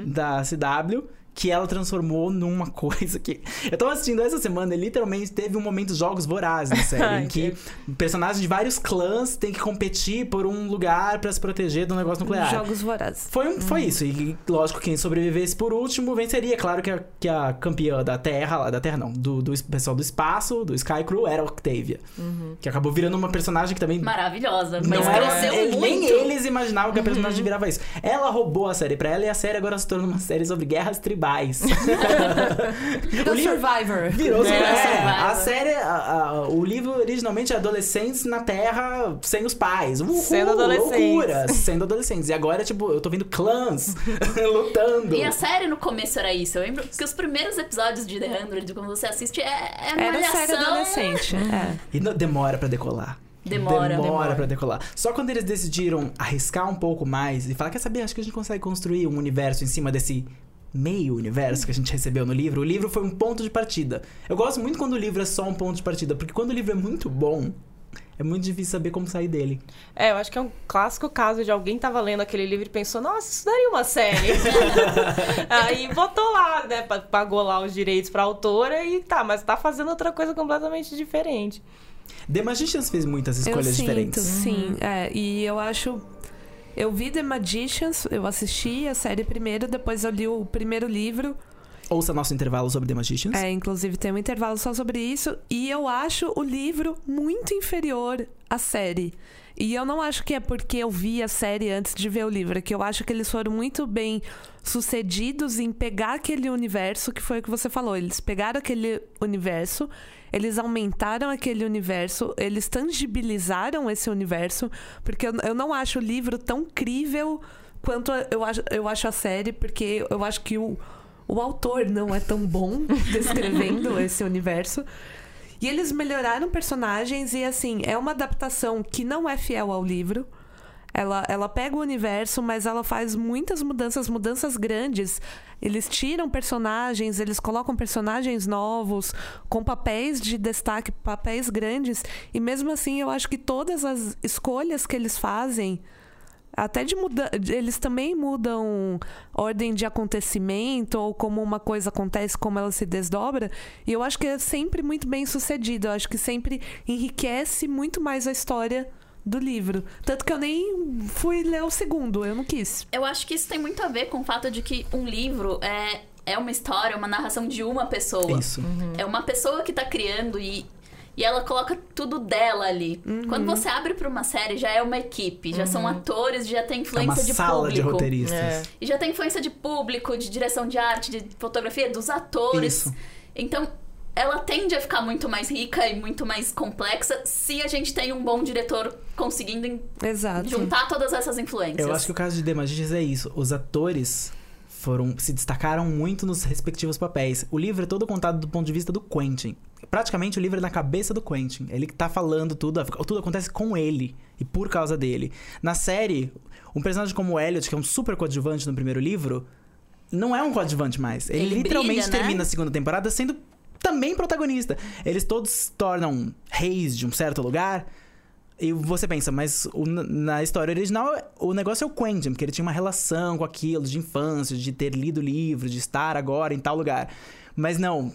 da CW. Que ela transformou numa coisa que. Eu tava assistindo essa semana e literalmente teve um momento jogos vorazes na série. Em que personagens de vários clãs têm que competir por um lugar pra se proteger do negócio nuclear. Jogos vorazes. Foi, um- foi isso. E lógico, quem sobrevivesse por último venceria. Claro que a, que a campeã da Terra, lá da Terra não, do, do es- pessoal do espaço, do Sky Crew, era Octavia. Que acabou virando uma personagem que também. Maravilhosa, mas não era, muito. Nem eles imaginavam que a personagem virava isso. Ela roubou a série pra ela e a série agora se tornou uma série sobre guerras tribais. Virou O livro- Survivor. Virou É, é, Survivor. a série, a- a- o livro originalmente é adolescentes na Terra sem os pais. Uhul, Sendo adolescentes. Loucuras, sendo adolescentes. E agora, tipo, eu tô vendo clãs lutando. E a série no começo era isso. Eu lembro que os primeiros episódios de The 100, quando você assiste, é, é Era malhação. série adolescente. É. E não- demora pra decolar. Demora. demora pra decolar. Só quando eles decidiram arriscar um pouco mais e falar, quer saber, acho que a gente consegue construir um universo em cima desse meio universo que a gente recebeu no livro. O livro foi um ponto de partida. Eu gosto muito quando o livro é só um ponto de partida, porque quando o livro é muito bom, é muito difícil saber como sair dele. É, eu acho que é um clássico caso de alguém tava lendo aquele livro e pensou, nossa, isso daria uma série. Aí botou lá, né? pa- Pagou lá os direitos pra autora e tá, mas tá fazendo outra coisa completamente diferente. The Magicians fez muitas escolhas eu diferentes. Sinto, sim. É, e eu acho. Eu vi The Magicians, eu assisti a série primeiro, depois eu li o primeiro livro. Ouça nosso intervalo sobre The Magicians. É, inclusive tem um intervalo só sobre isso. E eu acho o livro muito inferior à série. E eu não acho que é porque eu vi a série antes de ver o livro, é que eu acho que eles foram muito bem sucedidos em pegar aquele universo que foi o que você falou. Eles pegaram aquele universo, eles aumentaram aquele universo, eles tangibilizaram esse universo, porque eu, eu não acho o livro tão crível quanto eu acho, eu acho a série, porque eu acho que o, o autor não é tão bom descrevendo esse universo. E eles melhoraram personagens e assim, é uma adaptação que não é fiel ao livro. Ela, ela pega o universo, mas ela faz muitas mudanças, mudanças grandes. Eles tiram personagens, eles colocam personagens novos, com papéis de destaque, papéis grandes. E mesmo assim, eu acho que todas as escolhas que eles fazem, até de muda eles também mudam ordem de acontecimento ou como uma coisa acontece, como ela se desdobra. E eu acho que é sempre muito bem sucedido. Eu acho que sempre enriquece muito mais a história do livro. Tanto que eu nem fui ler o segundo, eu não quis. Eu acho que isso tem muito a ver com o fato de que um livro é, é uma história, uma narração de uma pessoa. Isso. É uma pessoa que tá criando e, e ela coloca tudo dela ali. Uhum. Quando você abre pra uma série, já é uma equipe, já são atores, já tem É influência uma de sala de público. roteiristas. É. E já tem influência de público, de direção de arte, de fotografia, dos atores. Isso. Então, ela tende a ficar muito mais rica e muito mais complexa se a gente tem um bom diretor conseguindo Exato. juntar todas essas influências. Eu acho que o caso de The Magicians é isso. Os atores foram se destacaram muito nos respectivos papéis. O livro é todo contado do ponto de vista do Quentin. Praticamente o livro é na cabeça do Quentin. Ele que tá falando tudo, tudo acontece com ele e por causa dele. Na série, um personagem como o Elliot, que é um super coadjuvante no primeiro livro, não é um coadjuvante mais. Ele, Ele literalmente brilha, né? termina a segunda temporada sendo também protagonista. Eles todos se tornam reis de um certo lugar. E você pensa, mas o- na história original, o negócio é o Quentin, porque ele tinha uma relação com aquilo de infância, de ter lido livro, de estar agora em tal lugar. Mas não,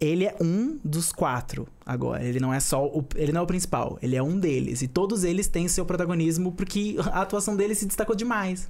ele é um dos quatro agora. Ele não é só o, ele não é o principal, ele é um deles. E todos eles têm seu protagonismo porque a atuação dele se destacou demais.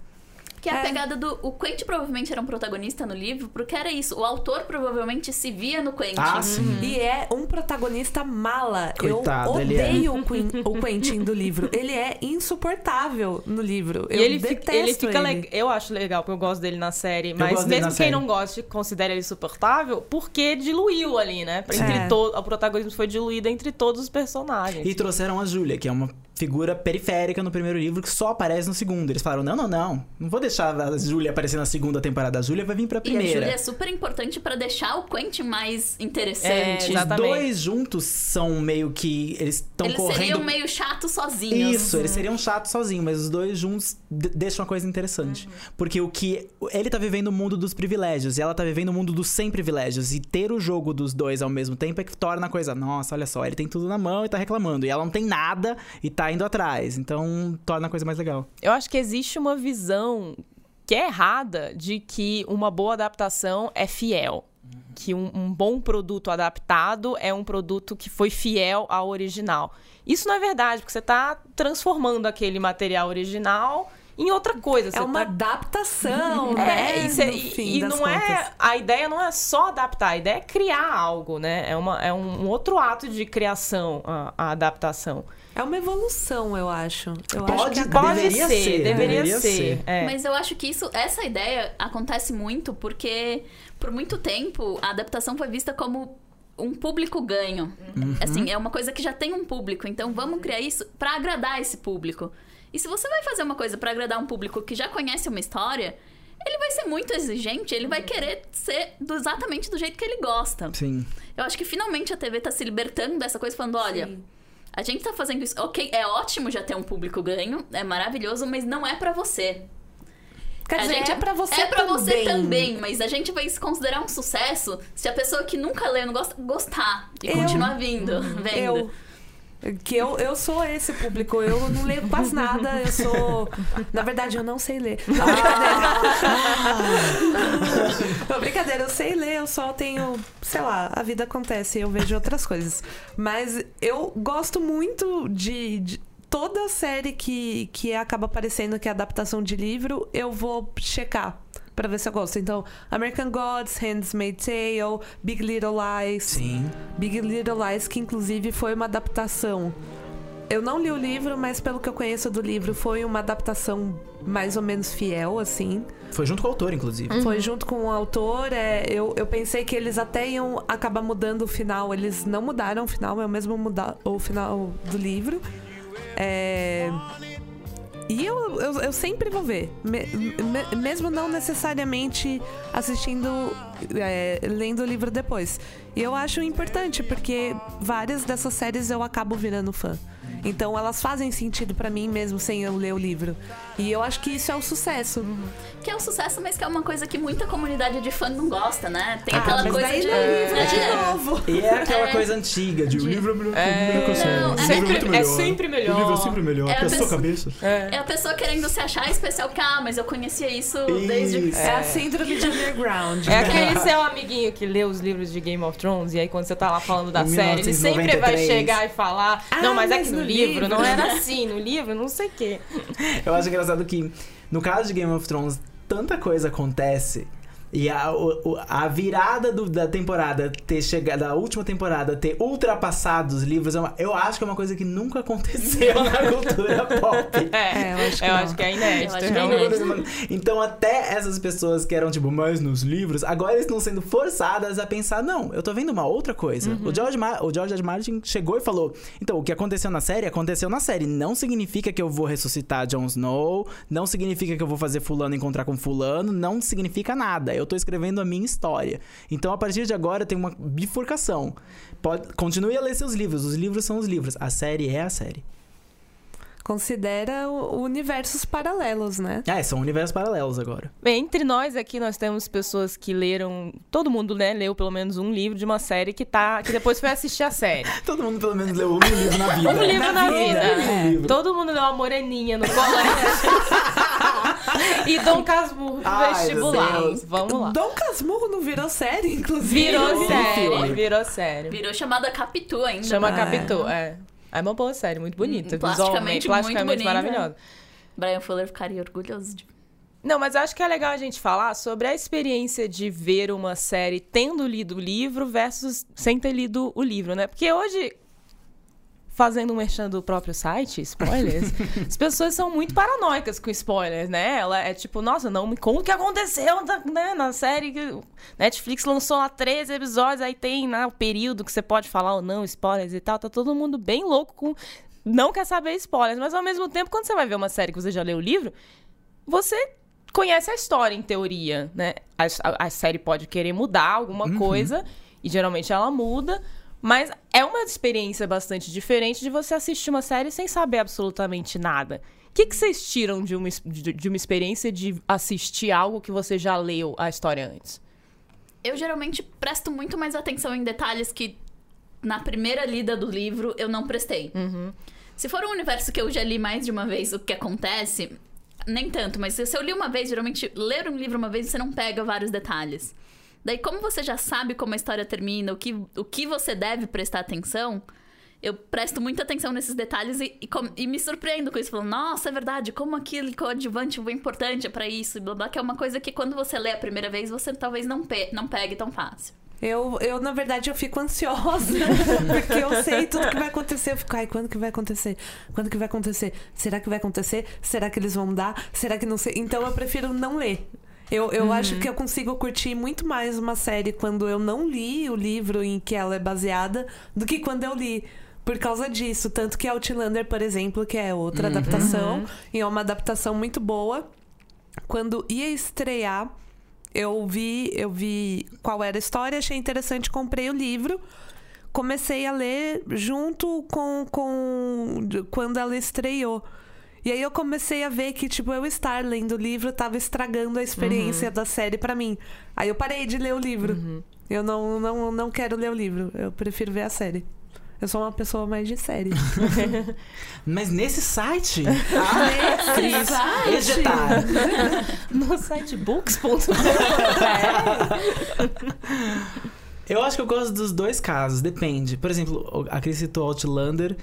Que é a É. pegada do. O Quentin provavelmente era um protagonista no livro, porque era isso. O autor provavelmente se via no Quentin. Ah, sim. E é um protagonista mala. Coitado, eu ele é. odeio o, Quin- o Quentin do livro. Ele é insuportável no livro. E Eu ele fica, detesto ele fica ele. le- Eu acho legal, porque eu gosto dele na série. Mas mesmo quem série. não gosta, considera ele suportável, porque diluiu ali, né? Entre É. to- O protagonismo foi diluído entre todos os personagens. E trouxeram a Júlia, que é uma figura periférica no primeiro livro que só aparece no segundo. Eles falaram: não, não, não. Não vou deixar a Júlia aparecer na segunda temporada. A Júlia vai vir pra E a primeira. Julia é super importante pra deixar o Quentin mais É, interessante. Os exatamente. dois juntos são meio que. Eles estão Eles correndo. seriam meio chatos sozinhos. Isso, eles seriam chatos sozinhos, mas os dois juntos de- deixam uma coisa interessante. Porque o que. Ele tá vivendo o mundo dos privilégios e ela tá vivendo o mundo dos sem privilégios. E ter o jogo dos dois ao mesmo tempo é que torna a coisa. Nossa, olha só, ele tem tudo na mão e tá reclamando. E ela não tem nada e tá indo atrás. Então torna a coisa mais legal. Eu acho que existe uma visão que é errada de que uma boa adaptação é fiel. Que um, um bom produto adaptado é um produto que foi fiel ao original. Isso não é verdade, porque você está transformando aquele material original em outra coisa. É Você uma tá adaptação, né? É, isso é- e, e não é. contas. A ideia não é só adaptar, a ideia é criar algo, né? É, uma, é um, um outro ato de criação, a, a adaptação. É uma evolução, eu acho. Eu acho Pode- que Pode Deveria ser, ser, deveria, deveria ser. ser. é. Mas eu acho que isso, essa ideia acontece muito porque, por muito tempo, a adaptação foi vista como um público ganho. Assim, é uma coisa que já tem um público, então vamos criar isso pra agradar esse público. E se você vai fazer uma coisa pra agradar um público que já conhece uma história, ele vai ser muito exigente, ele vai querer ser do- exatamente do jeito que ele gosta. Sim. Eu acho que finalmente a TV tá se libertando dessa coisa, falando: olha, A gente tá fazendo isso. Ok, é ótimo já ter um público ganho, é maravilhoso, mas não é pra você. Quer A dizer, gente- é pra você É pra também. você também, mas a gente vai se considerar um sucesso se a pessoa que nunca leu não gosta gostar e Eu- continuar vindo, vendo. Eu. Que eu, eu sou esse público, eu não leio quase nada, eu sou. Na verdade, eu não sei ler. Não, brincadeira. Não, brincadeira, eu sei ler, eu só tenho. Sei lá, a vida acontece, eu vejo outras coisas. Mas eu gosto muito de. de toda série que, que acaba aparecendo que é adaptação de livro, eu vou checar. Pra ver se eu gosto. Então, American Gods, Handmaid's Tale, Big Little Lies. Sim. Big Little Lies, que inclusive foi uma adaptação. Eu não li o livro, mas pelo que eu conheço do livro, foi uma adaptação mais ou menos fiel, assim. Foi junto com o autor, inclusive. Foi junto com o autor. é, eu, eu pensei que eles até iam acabar mudando o final. Eles não mudaram o final, é o mesmo mudar o final do livro. É, E eu, eu, eu sempre vou ver. Me- me- mesmo não necessariamente assistindo, é, lendo o livro depois. E eu acho importante, porque várias dessas séries eu acabo virando fã. Então elas fazem sentido pra mim mesmo sem eu ler o livro. E eu acho que isso é o sucesso. Que é um sucesso, mas que é uma coisa que muita comunidade de fã não gosta, né? Tem Ah, aquela mas coisa daí de. o livro É. de novo. E é aquela É. coisa antiga de o livro é melhor É, que série. não, O livro sempre- muito é melhor. sempre melhor. O livro é sempre melhor, É que a a sua pessoa- cabeça. É a pessoa querendo se achar especial, porque, ah, mas eu conhecia isso desde. Isso. É a síndrome de underground. É aquele seu amiguinho que lê os livros de Game of Thrones e aí quando você tá lá falando da série, ele sempre vai 1993. chegar e falar: Ah, Não, mas é mas que no, no livro, livro." não era assim, no livro não sei o quê. Eu acho engraçado que, no caso de Game of Thrones, tanta coisa acontece. E a, a virada do- da temporada ter chegado, da última temporada ter ultrapassado os livros, é uma- eu acho que é uma coisa que nunca aconteceu na cultura pop. É, eu acho que eu não. acho que é inédito. Eu acho que é inédito. Então, até essas pessoas que eram, tipo, mais nos livros, agora eles estão sendo forçadas a pensar: não, eu tô vendo uma outra coisa. Uhum. O, George Ma- o George. Martin chegou e falou: então, o que aconteceu na série, aconteceu na série. Não significa que eu vou ressuscitar Jon Snow, não significa que eu vou fazer Fulano encontrar com Fulano, não significa nada. Eu tô escrevendo a minha história. Então, a partir de agora, tem uma bifurcação. Pode, continue a ler seus livros, os livros são os livros, a série é a série. Considera o- universos paralelos, né? Ah, são universos paralelos agora. Bem, entre nós aqui nós temos pessoas que leram, todo mundo, né, leu pelo menos um livro de uma série que tá, que depois foi assistir a série. Todo mundo, pelo menos, leu um livro na vida. Um livro na, vida. Um livro. Todo mundo leu a Moreninha no colégio. e Dom Casmurro no Ai, vestibular. Deus. Vamos lá. Dom Casmurro não virou série, inclusive. Virou Virou série, filme. virou série. Virou chamada Capitu ainda. Chama né? Capitu, é. É uma boa série, muito bonita. Plasticamente visualmente, plasticamente muito bonita. maravilhosa. Brian Fuller ficaria orgulhoso de. Não, mas eu acho que é legal a gente falar sobre a experiência de ver uma série tendo lido o livro versus sem ter lido o livro, né? Porque hoje, fazendo um merchan do próprio site, spoilers, as pessoas são muito paranoicas com spoilers, né? Ela é tipo, nossa, não me conta o que aconteceu na, né, na série. que Netflix lançou lá 13 episódios, aí tem né, o período que você pode falar ou não, spoilers e tal. Tá todo mundo bem louco com. Não quer saber spoilers, mas ao mesmo tempo, quando você vai ver uma série que você já leu o livro, você conhece a história em teoria, né? A, a- a série pode querer mudar alguma coisa, e geralmente ela muda, mas é uma experiência bastante diferente de você assistir uma série sem saber absolutamente nada. O que, que vocês tiram de uma, de, de uma experiência de assistir algo que você já leu a história antes? Eu geralmente presto muito mais atenção em detalhes que na primeira lida do livro eu não prestei. Se for um universo que eu já li mais de uma vez o que acontece, nem tanto, mas se eu li uma vez, geralmente ler um livro uma vez você não pega vários detalhes. Daí, como você já sabe como a história termina, o que, o que você deve prestar atenção, eu presto muita atenção nesses detalhes e, e, e me surpreendo com isso. Falando, nossa, é verdade, como aquele coadjuvante foi importante pra isso, e blá blá, que é uma coisa que quando você lê a primeira vez, você talvez não, pe não pegue tão fácil. Eu, eu, na verdade, eu fico ansiosa. porque eu sei tudo que vai acontecer. Eu fico, ai, quando que vai acontecer? Quando que vai acontecer? Será que vai acontecer? Será que eles vão mudar? Será que não sei? Então eu prefiro não ler. Eu, eu acho que eu consigo curtir muito mais uma série quando eu não li o livro em que ela é baseada do que quando eu li. Por causa disso. Tanto que Outlander, por exemplo, que é outra adaptação, e é uma adaptação muito boa. Quando ia estrear, eu vi, eu vi qual era a história, achei interessante, comprei o livro. comecei a ler junto com, com quando ela estreou. E aí eu comecei a ver que, tipo, eu estar lendo o livro tava estragando a experiência da série pra mim. Aí eu parei de ler o livro. Eu não, não, não quero ler o livro. Eu prefiro ver a série. Eu sou uma pessoa mais de série. Mas nesse site. Nesse site. Ejetar. No site books.com. Eu acho que eu gosto dos dois casos, depende. Por exemplo, a Cris citou Outlander.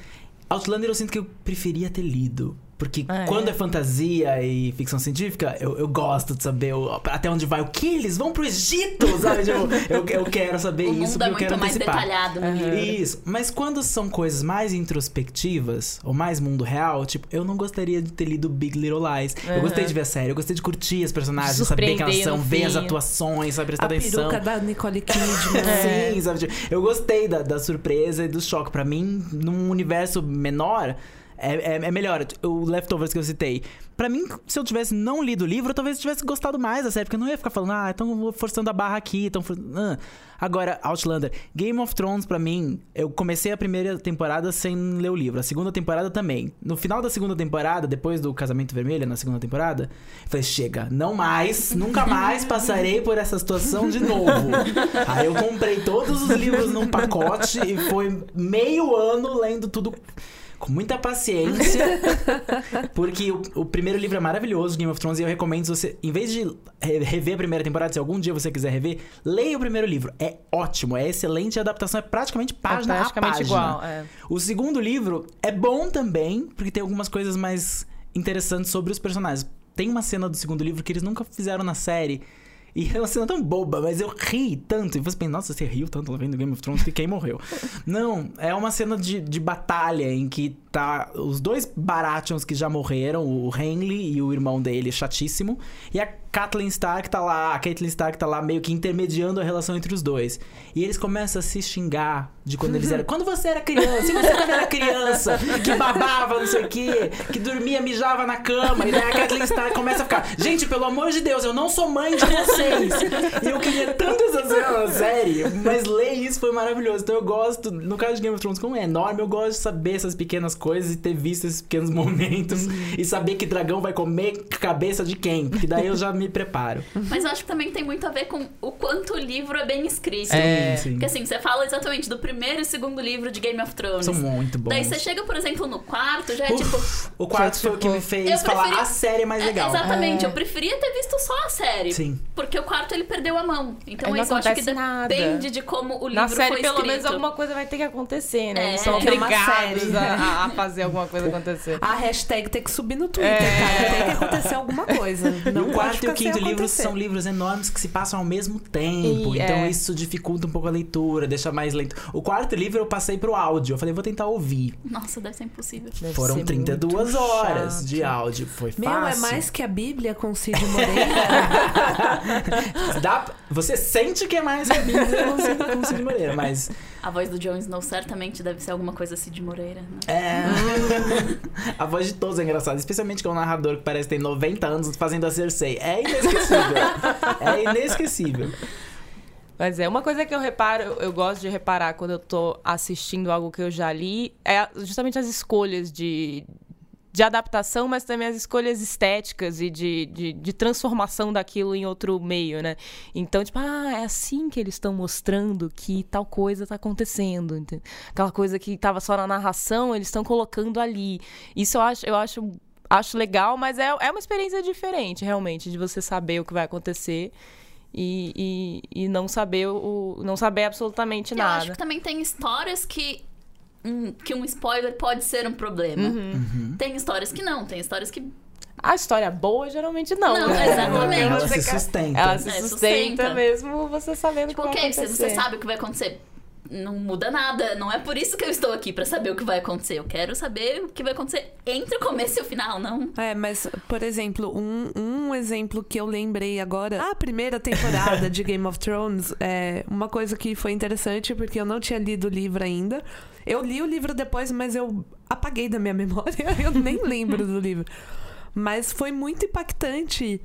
Outlander eu sinto que eu preferia ter lido. Porque Ah, quando é? é? fantasia e ficção científica, eu, eu gosto de saber o- até onde vai o que eles vão pro Egito, sabe? Tipo, eu, eu quero saber O isso mundo é eu quero muito mais antecipar. detalhado no livro. Isso, mas quando são coisas mais introspectivas, ou mais mundo real, tipo, eu não gostaria de ter lido Big Little Lies. Eu Aham. gostei de ver a série, eu gostei de curtir as personagens, saber quem elas são, ver as atuações, sabe, prestar A atenção. peruca da Nicole Kidman. É. Sim, sabe? Tipo, Eu gostei da, da surpresa e do choque. Pra mim, num universo menor, é, é, é melhor. O Leftovers que eu citei. Pra mim, se eu tivesse não lido o livro, eu talvez tivesse gostado mais da série, porque eu não ia ficar falando, ah, então forçando a barra aqui. Tão for... ah. Agora, Outlander. Game of Thrones, pra mim, eu comecei a primeira temporada sem ler o livro. A segunda temporada também. No final da segunda temporada, depois do Casamento Vermelho, na segunda temporada, eu falei, chega, não mais, nunca mais passarei por essa situação de novo. Aí eu comprei todos os livros num pacote e foi meio ano lendo tudo com muita paciência. Porque o, o primeiro livro é maravilhoso, Game of Thrones, e eu recomendo você, em vez de re- rever a primeira temporada, se algum dia você quiser rever, leia o primeiro livro. É ótimo, é excelente, a adaptação é praticamente página é praticamente a página. igual. É. O segundo livro é bom também, porque tem algumas coisas mais interessantes sobre os personagens. Tem uma cena do segundo livro que eles nunca fizeram na série. E é uma cena tão boba, mas eu ri tanto. E você pensa, nossa, você riu tanto vendo Game of Thrones que quem morreu? Não, é uma cena de, de batalha em que tá os dois Baratheons que já morreram, o Henley e o irmão dele, chatíssimo. E a Catelyn Stark tá lá, a Catelyn Stark tá lá meio que intermediando a relação entre os dois. E eles começam a se xingar de quando eles eram. Quando você era criança, e você quando era criança, que babava, não sei o quê, que dormia, mijava na cama. E daí a Kathleen Stark começa a ficar, gente, pelo amor de Deus, eu não sou mãe de vocês. E eu queria tanto essa série, mas ler isso foi maravilhoso. Então eu gosto, no caso de Game of Thrones, como é enorme, eu gosto de saber essas pequenas coisas e ter visto esses pequenos momentos e saber que dragão vai comer cabeça de quem, porque daí eu já me preparo. Mas eu acho que também tem muito a ver com o quanto o livro é bem escrito. É. sim. Porque assim, você fala exatamente do primeiro e segundo livro de Game of Thrones. São muito bons. Daí você chega, por exemplo, no quarto, já é Uf, tipo. o quarto foi o que tipo, me fez eu falar preferi- a série é mais É, legal. exatamente, É. eu preferia ter visto só a série. Sim. Porque o quarto ele perdeu a mão. Então isso eu acho que acontece nada. depende de como o livro Na série, foi pelo escrito. menos, alguma coisa vai ter que acontecer, né? É, são é obrigados série. a, a fazer alguma coisa acontecer. A hashtag tem que subir no Twitter, É. cara. Tem que acontecer alguma coisa. Não o quarto e ficar o quinto acontecer. são livros enormes que se passam ao mesmo tempo. E, então é. isso dificulta um pouco a leitura, deixa mais lento. O quarto livro eu passei pro áudio. Eu falei, vou tentar ouvir. Nossa, deve ser impossível. Deve Foram ser 32 muito horas chato. de áudio. Foi Meu, fácil. é mais que a Bíblia com Cid Moreira. Dá- você sente que é mais que a Bíblia com Cid Moreira, mas A voz do Jon Snow certamente deve ser alguma coisa assim de Moreira. Né? é. a voz de todos é engraçada, especialmente com o narrador que parece ter 90 anos fazendo a Cersei. É inesquecível. é inesquecível. Mas é uma coisa que eu reparo, eu, eu gosto de reparar quando eu tô assistindo algo que eu já li, é justamente as escolhas de, de adaptação, mas também as escolhas estéticas e de, de, de transformação daquilo em outro meio, né? Então, tipo, ah, é assim que eles estão mostrando que tal coisa tá acontecendo. entende? Aquela coisa que tava só na narração, eles estão colocando ali. Isso eu acho, eu acho, acho legal, mas é, é uma experiência diferente, realmente, de você saber o que vai acontecer e, e, e não saber o não saber absolutamente Eu acho nada. que também tem histórias que. Hum, que um spoiler pode ser um problema. Uhum. Tem histórias que não, tem histórias que. A história boa geralmente não. Não, né? exatamente. Ela se sustenta. Ela se É, sustenta, sustenta. mesmo você sabendo Tipo, o que vai ok, você, acontecer. você sabe o que vai acontecer. Não muda nada. Não é por isso que eu estou aqui, pra saber o que vai acontecer. Eu quero saber o que vai acontecer entre o começo e o final, não. É, mas, por exemplo, um, um exemplo que eu lembrei agora, a primeira temporada de Game of Thrones, é uma coisa que foi interessante, porque eu não tinha lido o livro ainda. Eu li o livro depois, mas eu apaguei da minha memória, eu nem lembro do livro. Mas foi muito impactante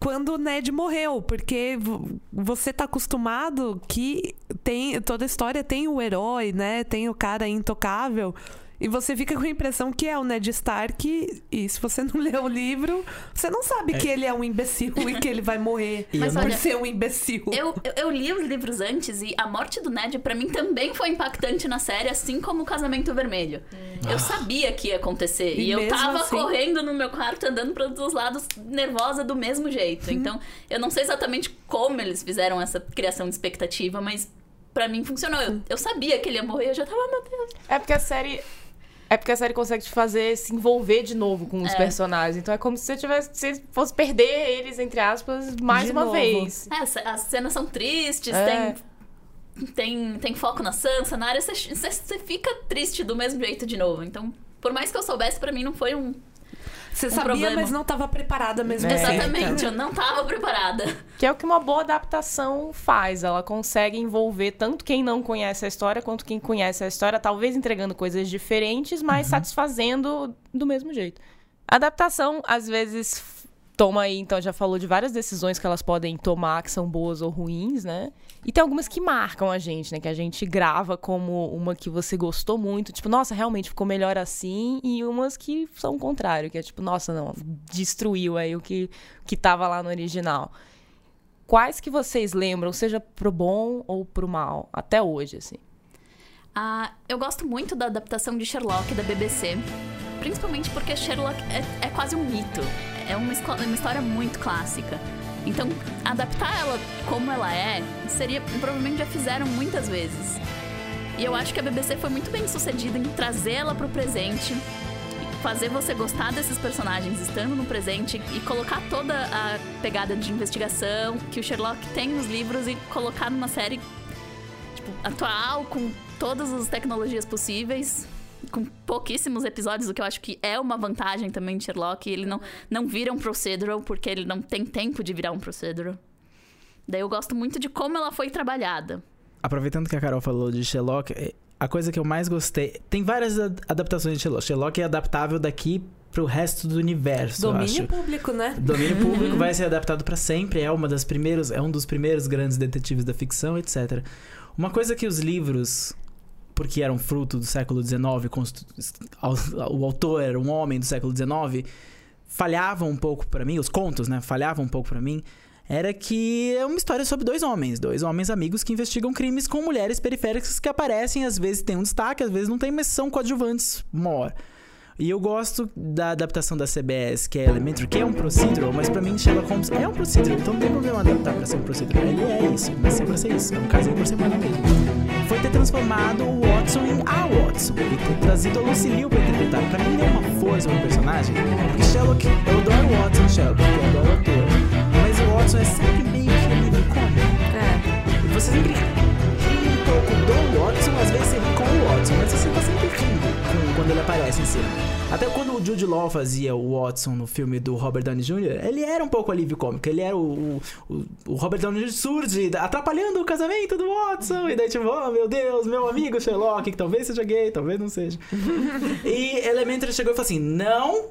quando o Ned morreu, porque vo- você tá acostumado que tem toda a história tem o herói, né? Tem o cara intocável. E você fica com a impressão que é o Ned Stark, e se você não lê o livro, você não sabe que ele é um imbecil e que ele vai morrer Mas por olha, ser um imbecil. Eu, eu, eu li os livros antes e a morte do Ned pra mim também foi impactante na série, assim como o Casamento Vermelho. Eu sabia que ia acontecer e, E eu tava assim- correndo no meu quarto, andando para os lados, nervosa do mesmo jeito. Então, eu não sei exatamente como eles fizeram essa criação de expectativa, mas pra mim funcionou. Eu, eu sabia que ele ia morrer, eu já tava, "Ah, meu Deus. É porque a série. É porque a série consegue te fazer se envolver de novo com os É. personagens. Então é como se você tivesse, se fosse perder eles, entre aspas, mais De uma novo. vez. É, as- as cenas são tristes, É. tem, tem, tem foco na Sansa, na área, você, você- você fica triste do mesmo jeito de novo. Então, por mais que eu soubesse, pra mim não foi um. Você um sabia, problema. mas não tava preparada mesmo É. assim. Exatamente, eu não tava preparada. Que é o que uma boa adaptação faz. Ela consegue envolver tanto quem não conhece a história quanto quem conhece a história, talvez entregando coisas diferentes, mas satisfazendo do mesmo jeito. A adaptação, às vezes, toma aí, então já falou de várias decisões que elas podem tomar, que são boas ou ruins, né? E tem algumas que marcam a gente, né? Que a gente grava como uma que você gostou muito, tipo, nossa, realmente ficou melhor assim, e umas que são o contrário, que é tipo, nossa, não, destruiu aí o que, que tava lá no original. Quais que vocês lembram, seja pro bom ou pro mal, até hoje, assim? Ah, eu gosto muito da adaptação de Sherlock da BBC. Principalmente porque Sherlock é, é quase um mito. É uma, uma história muito clássica. Então, adaptar ela como ela é, seria. Provavelmente já fizeram muitas vezes. E eu acho que a BBC foi muito bem sucedida em trazer ela pro presente. Fazer você gostar desses personagens estando no presente e colocar toda a pegada de investigação que o Sherlock tem nos livros e colocar numa série tipo, atual, com todas as tecnologias possíveis, com pouquíssimos episódios, o que eu acho que é uma vantagem também de Sherlock. Ele não, não vira um procedural, porque ele não tem tempo de virar um procedural. Daí eu gosto muito de como ela foi trabalhada. Aproveitando que a Carol falou de Sherlock, eh, a coisa que eu mais gostei. Tem várias ad- adaptações de Sherlock. Sherlock é adaptável daqui pro resto do universo. eu Domínio acho. público, né? Domínio público vai ser adaptado pra sempre, é uma das primeiros, é um dos primeiros grandes detetives da ficção, etc. Uma coisa que os livros, porque eram fruto do século XIX, o autor era um homem do século XIX, falhavam um pouco pra mim, os contos, né, falhavam um pouco pra mim, era que é uma história sobre dois homens, dois homens amigos que investigam crimes com mulheres periféricas que aparecem, às vezes tem um destaque, às vezes não tem, mas são coadjuvantes maior. E eu gosto da adaptação da CBS, que é Elementary, que é um procedural, mas pra mim Sherlock Holmes é um procedural, então não tem problema adaptar pra ser um procedural. Ele é isso, mas é ser isso, é um casinho por semana mesmo. Foi ter transformado o Watson em a Watson e ter trazido a Lucille pra interpretar. Pra mim deu uma força pro personagem, porque Sherlock, eu adoro o Watson Sherlock, eu adoro o ator, mas o Watson é sempre meio que alívio cômico. É. E Você sempre ri um pouco do Watson, às vezes você ri com o Watson, mas você tá sempre rindo com- quando ele aparece em cena. Até quando o Jude Law fazia o Watson no filme do Robert Downey Jr., ele era um pouco alívio cômico. Ele era o, o, o Robert Downey Jr. surge atrapalhando o casamento do Watson. E daí, tipo, oh meu Deus, meu amigo Sherlock, que talvez seja gay, talvez não seja. e Elementary chegou e falou assim: não.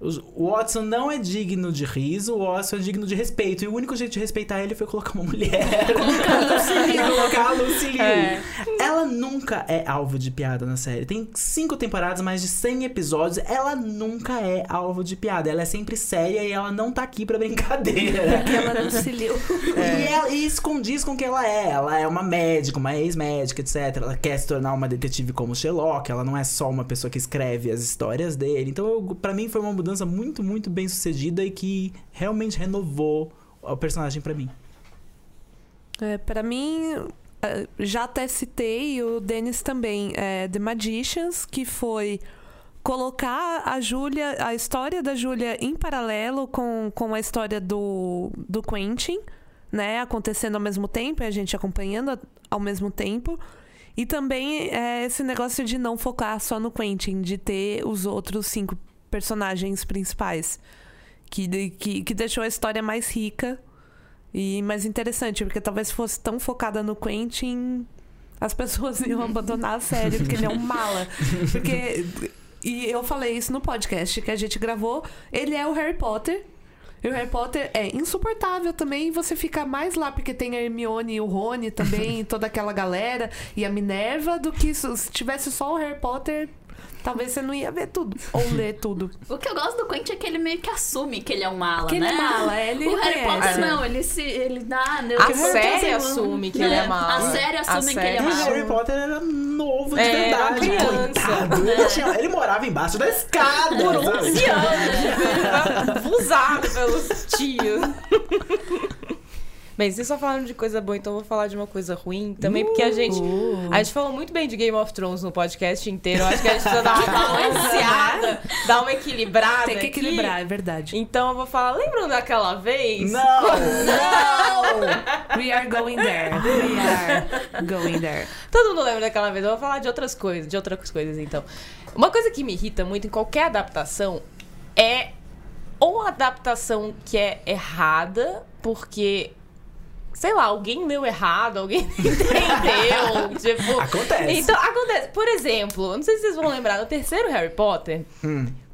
O Watson não é digno de riso, o Watson é digno de respeito. E o único jeito de respeitar ele foi colocar uma mulher. colocar a Lucy Liu. É. Ela nunca é alvo de piada na série. Tem cinco temporadas, mais de 100 episódios. Ela nunca é alvo de piada. Ela é sempre séria e ela não tá aqui pra brincadeira. Ela não se liu. E, ela, e isso condiz com o que ela é. Ela é uma médica, uma ex-médica, etc. Ela quer se tornar uma detetive como Sherlock. Ela não é só uma pessoa que escreve as histórias dele. Então, eu, pra mim, foi uma mudança muito, muito bem sucedida e que realmente renovou o personagem pra mim. É, para mim, eh, já até citei o Dennis também, é, The Magicians, que foi colocar a Júlia, a história da Júlia em paralelo com, com a história do, do Quentin, né? Acontecendo ao mesmo tempo, e a gente acompanhando ao mesmo tempo. E também é, esse negócio de não focar só no Quentin, de ter os outros cinco personagens principais. Que, que, que deixou a história mais rica e mais interessante, porque talvez fosse tão focada no Quentin, as pessoas iam abandonar a série, porque ele é um mala. Porque. E eu falei isso no podcast que a gente gravou. Ele é o Harry Potter. E o Harry Potter é insuportável também. Você fica mais lá porque tem a Hermione e o Rony também, toda aquela galera e a Minerva, do que se tivesse só o Harry Potter, talvez você não ia ver tudo ou ler tudo. O que eu gosto do Quentin é que ele meio que assume que ele é um mala, Que ele né? é mala, ele O Harry. Potter não, ele se. ele dá. né, A série assume que ele é mala. A série assume que ele é mala. Harry Potter era novo de É, era verdade. criança. Coitado. Ele, tinha- ele morava embaixo da escada. Por sabe? 11 anos. Fusado pelos tios. Bem, vocês só falaram de coisa boa, então eu vou falar de uma coisa ruim também, porque a gente. A gente falou muito bem de Game of Thrones no podcast inteiro. Eu acho que a gente precisa dar uma balanceada, dar uma equilibrada. Tem que aqui. equilibrar, é verdade. Então eu vou falar, lembram daquela vez? Não, não. We are going there. We are going there. Todo mundo lembra daquela vez. Eu vou falar de outras coisas, de outras coisas, então. Uma coisa que me irrita muito em qualquer adaptação é ou a adaptação que é errada, porque sei lá, alguém leu errado, alguém entendeu, tipo, Acontece. Então, acontece. Por exemplo, não sei se vocês vão lembrar, no terceiro Harry Potter,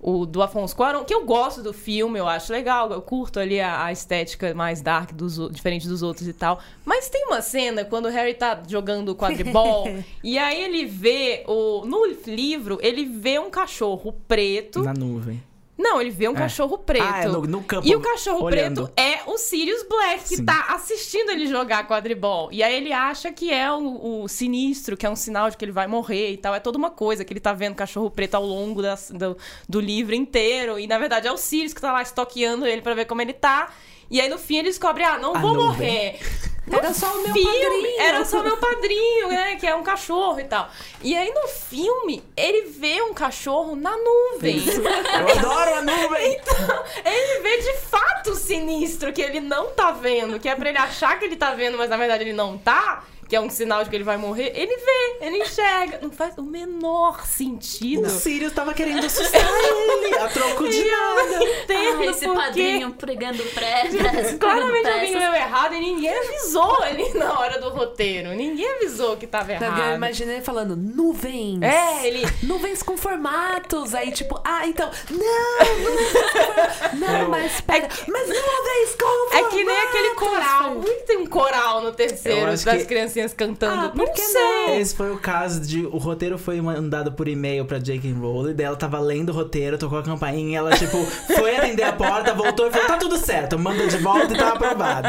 o do Afonso Cuarón, que eu gosto do filme, eu acho legal, eu curto ali a, a estética mais dark, dos, diferente dos outros e tal. Mas tem uma cena quando o Harry tá jogando quadribol e aí ele vê o no livro, ele vê um cachorro preto. Na nuvem. Não, ele vê um cachorro preto. Ah, é no- no campo, E o cachorro olhando. preto é o Sirius Black, que Sim. tá assistindo ele jogar quadribol. E aí ele acha que é o, o sinistro, que é um sinal de que ele vai morrer e tal. É toda uma coisa, que ele tá vendo cachorro preto ao longo das- do, do livro inteiro. E na verdade é o Sirius que tá lá estoqueando ele pra ver como ele tá. E aí no fim ele descobre, ah, não A vou nuvem. morrer. No Era só o meu filme, padrinho. Era só meu padrinho, né? Que é um cachorro e tal. E aí no filme, ele vê um cachorro na nuvem. Eu adoro a nuvem. Então, ele vê de fato o sinistro que ele não tá vendo, que é pra ele achar que ele tá vendo, mas na verdade ele não tá, que é um sinal de que ele vai morrer. Ele vê, ele enxerga. Não faz o menor sentido. O Sirius tava querendo assustar ele a troco de eu nada. não entendo Ah, esse por quê. padrinho pregando pré. Claramente alguém leu errado e ninguém avisou ali na hora do roteiro. Ninguém avisou que tava Então, Eu errado. imaginei ele falando nuvens. É, ele. Nuvens com formatos. Aí, tipo, ah, então. Não, nuvens com formatos. Não, mas pera. mas nuvens com É formatos. que nem aquele coral. Que tem um coral no Eu terceiro das que- criancinhas cantando? Ah, por não que sei. Esse foi o caso de. O roteiro foi mandado por e-mail pra J.K. Rowling. Daí ela tava lendo o roteiro, tocou a campainha. Ela, tipo, foi atender a porta, voltou e falou: tá tudo certo, manda de volta e tá aprovado.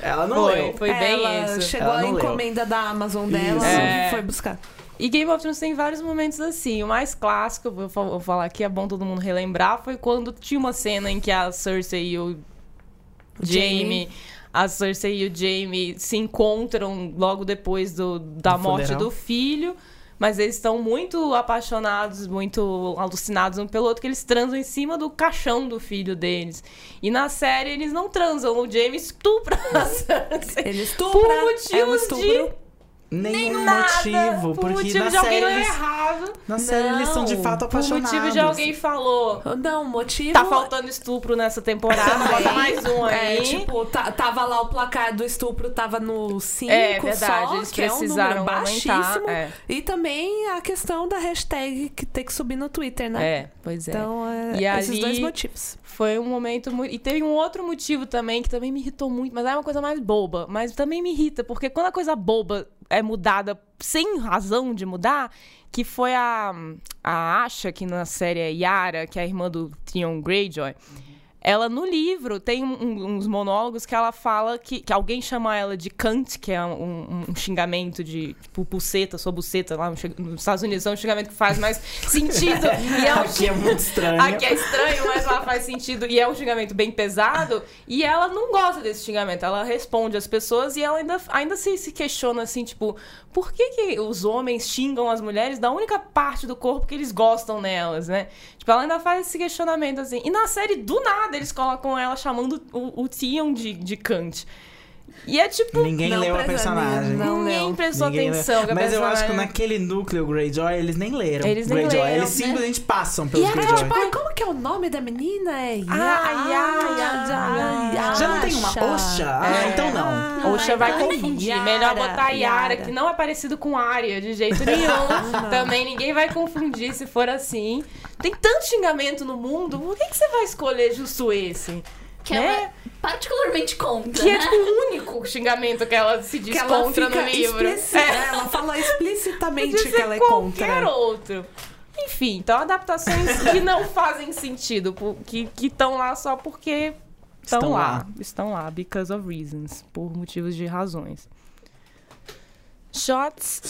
Ela não Foi, leu. foi bem Ela isso. Chegou Ela a não leu. encomenda da Amazon dela Isso. É. foi buscar. E Game of Thrones tem vários momentos assim. O mais clássico, eu vou fa- vou falar aqui, é bom todo mundo relembrar, foi quando tinha uma cena em que a Cersei e o Jaime. A Cersei e o Jaime se encontram logo depois do, da Do morte funeral. do filho. Mas eles estão muito apaixonados, muito alucinados um pelo outro, que eles transam em cima do caixão do filho deles. E na série eles não transam, o Jaime estupra a Cersei. Ele estupra. Por é um motivos estupro. Nenhum Nada, motivo, por porque motivo na de alguém série, eles, errado. na série eles são de Não, fato Por apaixonados. motivo de alguém falou. Não, motivo. Tá faltando estupro nessa temporada, bota mais um aí. É, tipo, tá- tava lá o placar do estupro, tava no 5 É, verdade, só, eles que é um precisaram número baixíssimo. é. E também a questão da hashtag que tem que subir no Twitter, né? É, pois é. Então, é, E esses ali- dois motivos. Foi um momento muito. E teve um outro motivo também que também me irritou muito, mas é uma coisa mais boba. Mas também me irrita, porque quando a coisa boba é mudada sem razão de mudar, que foi a, a Asha, que na série é Yara, que é a irmã do Theon Greyjoy. Ela, no livro, tem um- uns monólogos que ela fala que, que alguém chama ela de cunt, que é um, um- xingamento de, tipo, buceta, sua buceta, lá nos Estados Unidos é um xingamento que faz mais sentido. e é um Aqui é muito estranho. Aqui é estranho, mas lá faz sentido. E é um xingamento bem pesado. E ela não gosta desse xingamento. Ela responde às pessoas e ela ainda, ainda se, se questiona assim, tipo, por que, que os homens xingam as mulheres da única parte do corpo que eles gostam nelas, né? Tipo, ela ainda faz esse questionamento assim. E na série, do nada, eles colocam ela chamando o, o Theon de, de Kant. E é tipo. Ninguém Não leu a personagem. não ninguém leu. prestou Ninguém leu. atenção. a Mas eu acho que naquele núcleo Greyjoy, eles nem leram. Eles nem Greyjoy. leram, Eles né? simplesmente passam E pelos era Greyjoy. tipo, Ai, como que é o nome da menina? É Ai, ai, ai, ai, ai. Já não tem uma Osha? Ah, É. então não. Oxa vai Ai, confundir. Yara, Melhor botar Yara, Yara. que não é parecido com Arya de jeito nenhum. Também ninguém vai confundir se for assim. Tem tanto xingamento no mundo, por que, que você vai escolher justo esse? Que Né? ela é particularmente contra, Que é né? tipo o único xingamento que ela se diz Que ela contra fica no livro. explícita, né? Ela fala explicitamente que ela é qualquer contra. outro. Enfim, então adaptações que não fazem sentido, que estão lá só porque estão Estão lá. lá. Estão lá, because of reasons, por motivos de razões. Shots.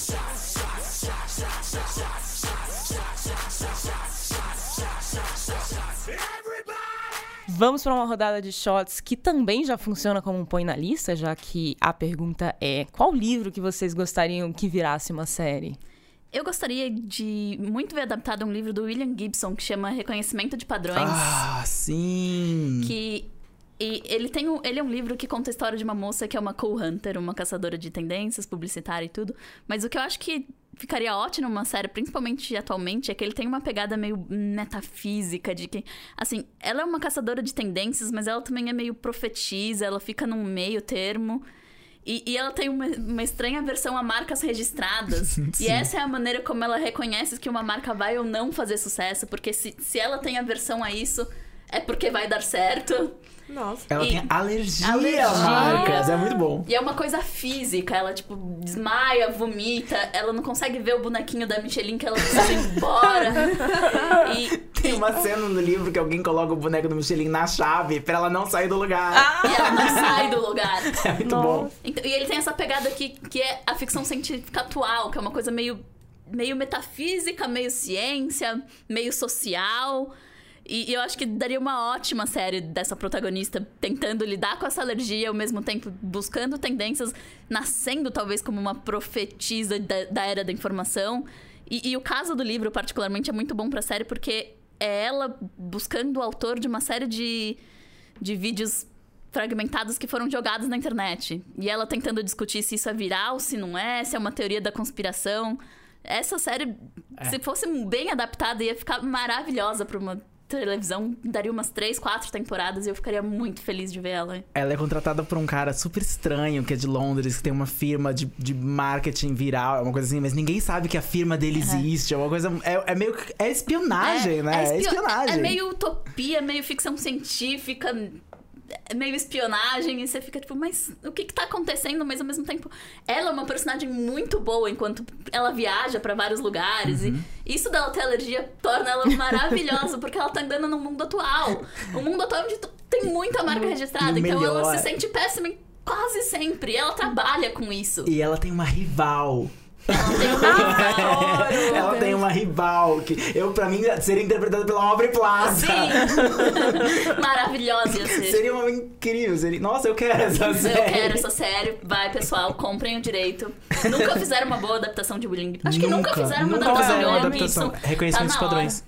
Vamos para uma rodada de shots que também já funciona como um põe na lista, já que a pergunta é: qual livro que vocês gostariam que virasse uma série? Eu gostaria de muito ver adaptado um livro do William Gibson que chama Reconhecimento de Padrões. Ah, sim. Que e ele tem um, ele é um livro que conta a história de uma moça que é uma co-hunter, uma caçadora de tendências, publicitária e tudo. Mas o que eu acho que ficaria ótimo numa série, principalmente atualmente, é que ele tem uma pegada meio metafísica de que, assim, ela é uma caçadora de tendências, mas ela também é meio profetiza, ela fica num meio termo. E, e ela tem uma, uma estranha versão a marcas registradas. e essa é a maneira como ela reconhece que uma marca vai ou não fazer sucesso. Porque se, se ela tem aversão a isso, é porque vai dar certo. Nossa. Ela E- tem alergia, Alergia. a marcas, é muito bom. E é uma coisa física, ela, tipo, desmaia, vomita, ela não consegue ver o bonequinho da Michelin que ela precisa ir embora. e, Tem uma cena no livro que alguém coloca o boneco do Michelin na chave pra ela não sair do lugar. e ela não sai do lugar. É muito bom. Então, e ele tem essa pegada aqui que é a ficção científica atual, que é uma coisa meio, meio metafísica, meio ciência, meio social. E, e eu acho que daria uma ótima série dessa protagonista tentando lidar com essa alergia, ao mesmo tempo buscando tendências, nascendo talvez como uma profetisa da, da era da informação. E, e o caso do livro, particularmente, é muito bom pra série porque é ela buscando o autor de uma série de, de vídeos fragmentados que foram jogados na internet. E ela tentando discutir se isso é viral, se não é, se é uma teoria da conspiração. Essa série, se fosse bem adaptada, ia ficar maravilhosa pra uma televisão. Daria umas três, quatro temporadas e eu ficaria muito feliz de ver ela. Ela é contratada por um cara super estranho, que é de Londres, que tem uma firma de, de marketing viral, é uma coisa assim, mas ninguém sabe que a firma dele existe. É uma coisa. É, é meio. que- É espionagem, né? É, espio- espionagem. é meio utopia, meio ficção científica, é meio espionagem, e você fica tipo, mas o que que tá acontecendo? Mas ao mesmo tempo, ela é uma personagem muito boa enquanto ela viaja pra vários lugares. Uhum. E isso dela ter alergia torna ela maravilhosa, porque ela tá andando no mundo atual. O mundo atual onde tu- tem muita marca registrada, então ela melhor- se sente péssima quase sempre. Ela trabalha com isso. E ela tem uma rival. Ela tem uma ela tem uma rival que eu para mim seria interpretada pela Aubrey Plaza. Sim! Maravilhosa ia ser. Seria uma incrível, seria... Nossa, eu quero essa série. Eu quero essa série. Vai, pessoal, comprem o direito. Nunca fizeram uma boa adaptação de Gibson. Acho que nunca fizeram uma nunca adaptação fizeram de uma adaptação. Reconhecimento Tá na padrões.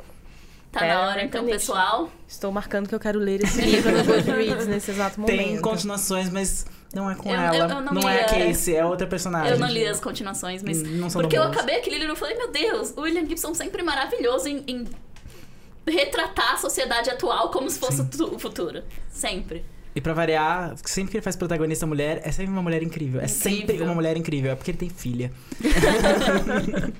Tá É, na hora, então, pessoal. Estou marcando que eu quero ler esse livro no Goodreads nesse exato momento. Tem continuações, mas não é com Eu- ela. eu- eu não é a é. Casey, é outra personagem. Eu não li as continuações, mas. Não são Porque eu acabei aquele livro e falei, meu Deus, o William Gibson sempre maravilhoso em, em retratar a sociedade atual como se fosse o tu- o futuro. Sempre. E pra variar, sempre que ele faz protagonista mulher, é sempre uma mulher incrível. É sempre uma mulher incrível. É porque ele tem filha.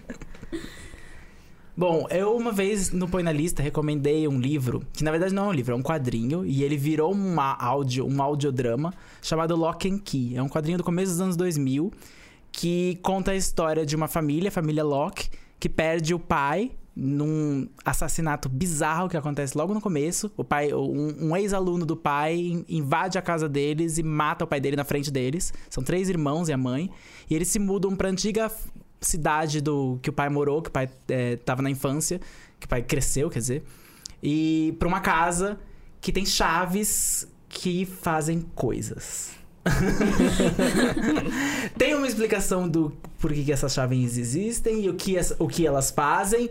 Bom, eu uma vez no Põe na Lista recomendei um livro, que na verdade não é um livro, é um quadrinho, e ele virou uma áudio, um audiodrama chamado Lock and Key. É um quadrinho do começo dos anos 2000 que conta a história de uma família, a família Locke, que perde o pai num assassinato bizarro que acontece logo no começo. O pai, um, um ex-aluno do pai in- invade a casa deles e mata o pai dele na frente deles. São três irmãos e a mãe. E eles se mudam pra antiga cidade do que o pai morou, que o pai eh, tava na infância, que o pai cresceu, quer dizer. E pra uma casa que tem chaves que fazem coisas. Tem uma explicação do por que, que essas chaves existem e o que, as- o que elas fazem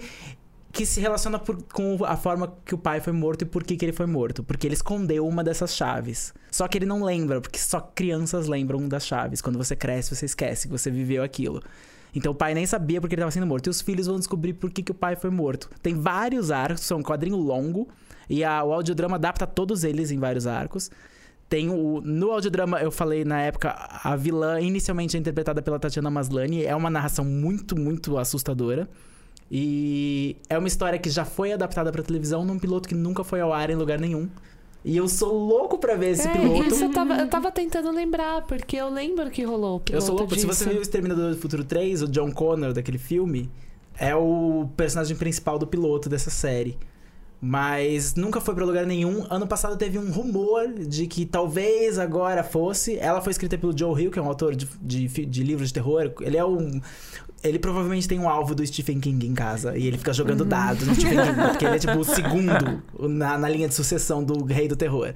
que se relaciona por- com a forma que o pai foi morto e por que, que ele foi morto. Porque ele escondeu uma dessas chaves. Só que ele não lembra, porque só crianças lembram das chaves. Quando você cresce, você esquece que você viveu aquilo. Então o pai nem sabia porque ele estava sendo morto. E os filhos vão descobrir por que, que o pai foi morto. Tem vários arcos, são um quadrinho longo. E a- o audiodrama adapta todos eles em vários arcos. Tem o. No audiodrama, eu falei na época, a vilã inicialmente é interpretada pela Tatiana Maslany. É uma narração muito, muito assustadora. E é uma história que já foi adaptada pra televisão num piloto que nunca foi ao ar em lugar nenhum. E eu sou louco pra ver esse É, piloto. isso eu tava, eu tava tentando lembrar, porque eu lembro que rolou o piloto Eu sou louco. Se disso. você viu o Exterminador do Futuro 3, o John Connor daquele filme é o personagem principal do piloto dessa série. Mas nunca foi pra lugar nenhum. Ano passado teve um rumor de que talvez agora fosse. Ela foi escrita pelo Joe Hill, que é um autor de, de, de livros de terror. Ele é um. Ele provavelmente tem um alvo do Stephen King em casa. E ele fica jogando dados no Stephen King. Porque ele é tipo o segundo na, na linha de sucessão do Rei do Terror.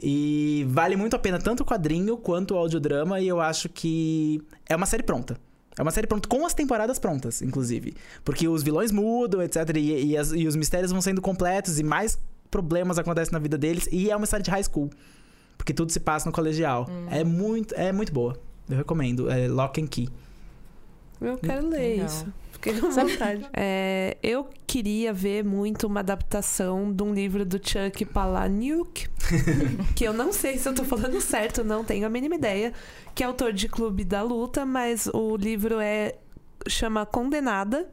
E vale muito a pena tanto o quadrinho quanto o audiodrama. E eu acho que é uma série pronta. É uma série pronta, com as temporadas prontas, inclusive. Porque os vilões mudam, etc. E, e as- e os mistérios vão sendo completos e mais problemas acontecem na vida deles. E é uma série de high school. Porque tudo se passa no colegial. É, muito, é muito boa. Eu recomendo. É Lock and Key. Eu quero ler Legal. isso. Fiquei com vontade. É, eu queria ver muito uma adaptação de um livro do Chuck Palahniuk, que eu não sei se eu tô falando certo, não tenho a mínima ideia, que é autor de Clube da Luta, mas o livro é chama Condenada.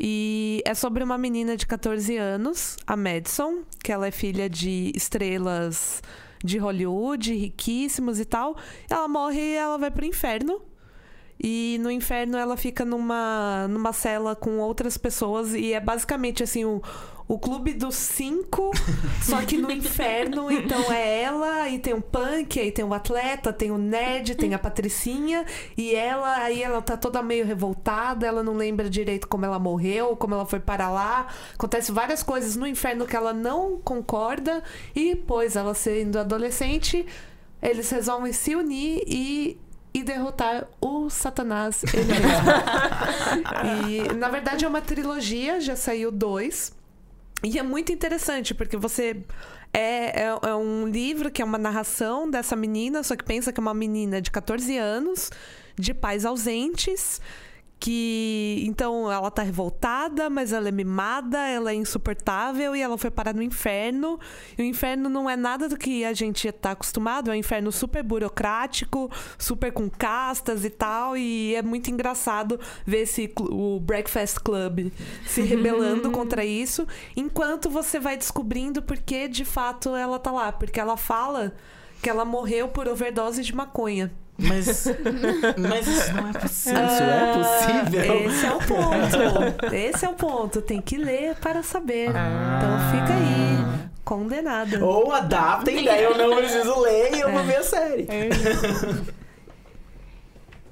E é sobre uma menina de 14 anos, a Madison, que ela é filha de estrelas de Hollywood, riquíssimos e tal. Ela morre e ela vai pro inferno. E no inferno ela fica numa, numa cela com outras pessoas e é basicamente assim o, o clube dos cinco, só que no inferno, então é ela, aí tem o punk, aí tem o atleta, tem o nerd, tem a patricinha, e ela, aí ela tá toda meio revoltada, ela não lembra direito como ela morreu, como ela foi para lá. Acontece várias coisas no inferno que ela não concorda, e depois ela sendo adolescente, eles resolvem se unir e e derrotar o Satanás ele mesmo. e na verdade é uma trilogia, já saiu dois. E é muito interessante, porque você. É, é, é um livro que é uma narração dessa menina, só que pensa que é uma menina de 14 anos, de pais ausentes, que então ela tá revoltada, mas ela é mimada, ela é insuportável e ela foi parar no inferno. E o inferno não é nada do que a gente tá acostumado, é um inferno super burocrático, super com castas e tal, e é muito engraçado ver esse o Breakfast Club se rebelando contra isso, enquanto você vai descobrindo porque de fato ela tá lá, porque ela fala que ela morreu por overdose de maconha. Mas. mas isso não é possível. Isso é possível. Esse é o ponto. Esse é o ponto. Tem que ler para saber. Então fica aí. Condenada. Ou adaptem, daí eu não preciso ler e eu vou ver a série.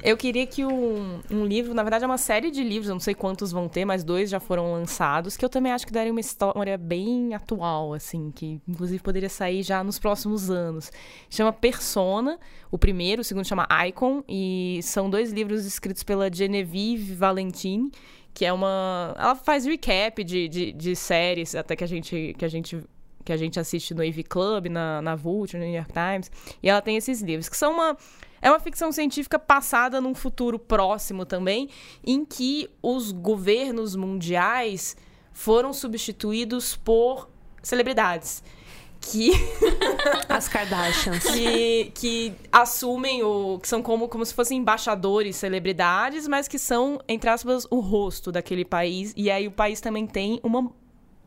Eu queria que um, um livro, na verdade é uma série de livros, eu não sei quantos vão ter, mas dois já foram lançados, que eu também acho que daria uma história bem atual, assim, que inclusive poderia sair já nos próximos anos. Chama Persona, o primeiro, o segundo chama Icon, e são dois livros escritos pela Genevieve Valentine, que é uma. Ela faz recap de, de, de séries, até que a gente. Que a gente que a gente assiste no AV Club, na, na Vulture, no New York Times, e ela tem esses livros, que são uma, é uma ficção científica passada num futuro próximo também, em que os governos mundiais foram substituídos por celebridades. Que, As Kardashians. que, que assumem o. que são como, como se fossem embaixadores, celebridades, mas que são, entre aspas, o rosto daquele país. E aí o país também tem uma.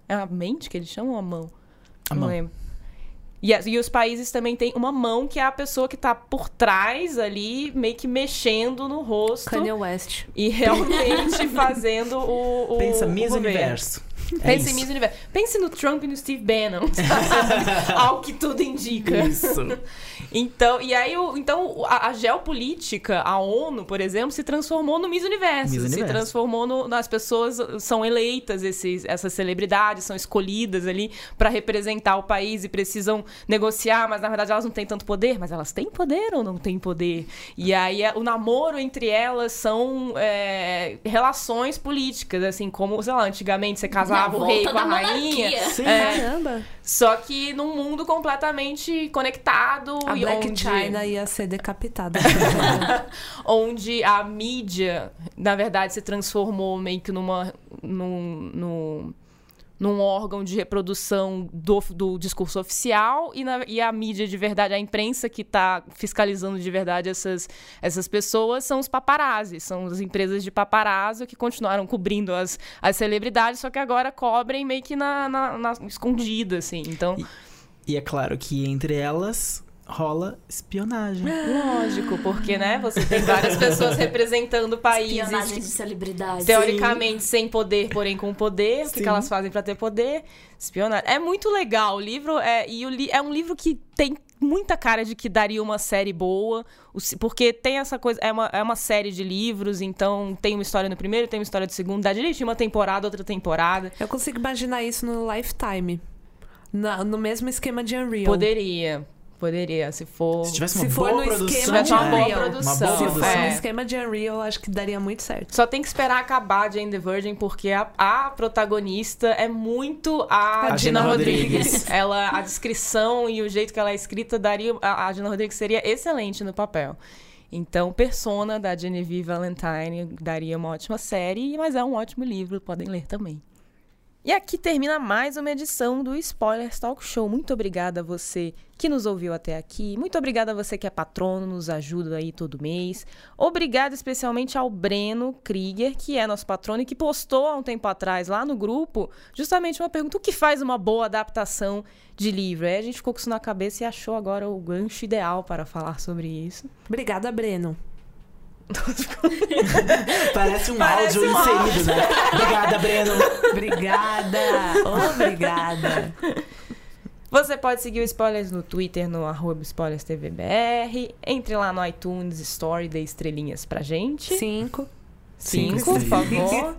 É a mente que eles chamam ou a mão? A Não mão. lembro. E, e os países também têm uma mão que é a pessoa que tá por trás ali, meio que mexendo no rosto. Kanye West. E realmente fazendo o. o Pensa o Miss governo. Universo. É Pense isso. em Miss Universo. Pense no Trump e no Steve Bannon. sabe? Ao que tudo indica. Isso. Então, e aí, o, então a, a geopolítica, a ONU, por exemplo, se transformou no Miss Universo. Miss Se Universo. transformou no. As pessoas são eleitas, esses, essas celebridades são escolhidas ali para representar o país e precisam negociar, mas na verdade elas não têm tanto poder. Mas elas têm poder ou não têm poder? E aí é- o namoro entre elas são é, relações políticas, assim, como, sei lá, antigamente você casava o rei com a rainha. Sim. É, Caramba. Só que num mundo completamente conectado A e Black onde, China ia ser decapitada. onde a mídia, na verdade, se transformou meio que numa num, num, num órgão de reprodução do, do discurso oficial e, na- e a mídia de verdade, a imprensa que está fiscalizando de verdade essas, essas pessoas são os paparazzi, são as empresas de paparazzo que continuaram cobrindo as, as celebridades, só que agora cobrem meio que na, na, na escondida, assim. Então, E é claro que entre elas rola espionagem. Lógico, porque, né, você tem várias pessoas representando Espionagem países de celebridade. teoricamente sem poder, porém com poder. O que, Sim. que elas fazem pra ter poder? Espionagem. É muito legal o livro, é, e o li- é um livro que tem muita cara de que daria uma série boa, porque tem essa coisa, é uma, é uma série de livros, então tem uma história no primeiro, tem uma história do segundo, dá direitinho uma temporada, outra temporada. Eu consigo imaginar isso no Lifetime. Na- no mesmo esquema de Unreal. Poderia, poderia, se for... Se tivesse uma Se for boa no produção, esquema de uma boa uma produção. boa Se for produção. no É. esquema de Unreal, eu acho que daria muito certo. Só tem que esperar acabar Jane the Virgin, porque a, a protagonista é muito a, A Gina Gina Rodrigues. Rodrigues. Ela, a descrição e o jeito que ela é escrita daria. A, a Gina Rodrigues seria excelente no papel. Então, Persona, da Genevieve Valentine, daria uma ótima série, mas é um ótimo livro, podem ler também. E aqui termina mais uma edição do Spoilers Talk Show. Muito obrigada a você que nos ouviu até aqui. Muito obrigada a você que é patrono, nos ajuda aí todo mês. Obrigada especialmente ao Breno Krieger, que é nosso patrono e que postou há um tempo atrás lá no grupo justamente uma pergunta: o que faz uma boa adaptação de livro? Aí a gente ficou com isso na cabeça e achou agora o gancho ideal para falar sobre isso. Obrigada, Breno. Parece um Parece áudio um inserido, né? Obrigada, Breno. Obrigada. Obrigada. Você pode seguir o Spoilers no Twitter, no arroba SpoilersTVBR. Entre lá no iTunes Story, dê estrelinhas pra gente. Cinco. Cinco, Cinco por favor.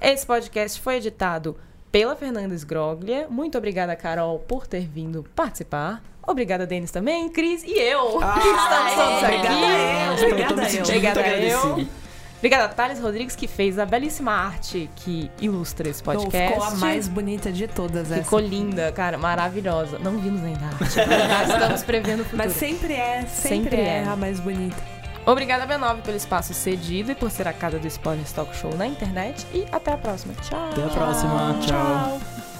Esse podcast foi editado pela Fernanda Sgroglia. Muito obrigada, Carol, por ter vindo participar. Obrigada, Denis também, Cris e eu. Ah, estamos todos obrigada aqui. obrigada me eu. Obrigada eu. Obrigada, Thales Rodrigues, que fez a belíssima arte que ilustra esse podcast. ficou a mais bonita de todas essa. Ficou linda, cara, maravilhosa. Não vimos ainda a arte, mas estamos prevendo o futuro. Mas sempre é, sempre, Sempre é, é. a mais bonita. Obrigada, B9, pelo espaço cedido e por ser a casa do Spoilers Talk Show na internet. E até a próxima. Tchau. Até a próxima. Tchau.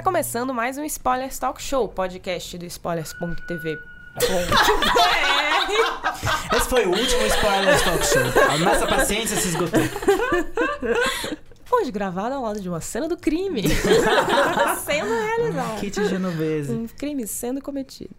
Está começando mais um Spoilers Talk Show, podcast do spoilers.tv. Esse foi o último Spoilers Talk Show. A nossa paciência se esgotou. Hoje gravado ao lado de uma cena do crime sendo realizado. Kit Genovese. Um crime sendo cometido.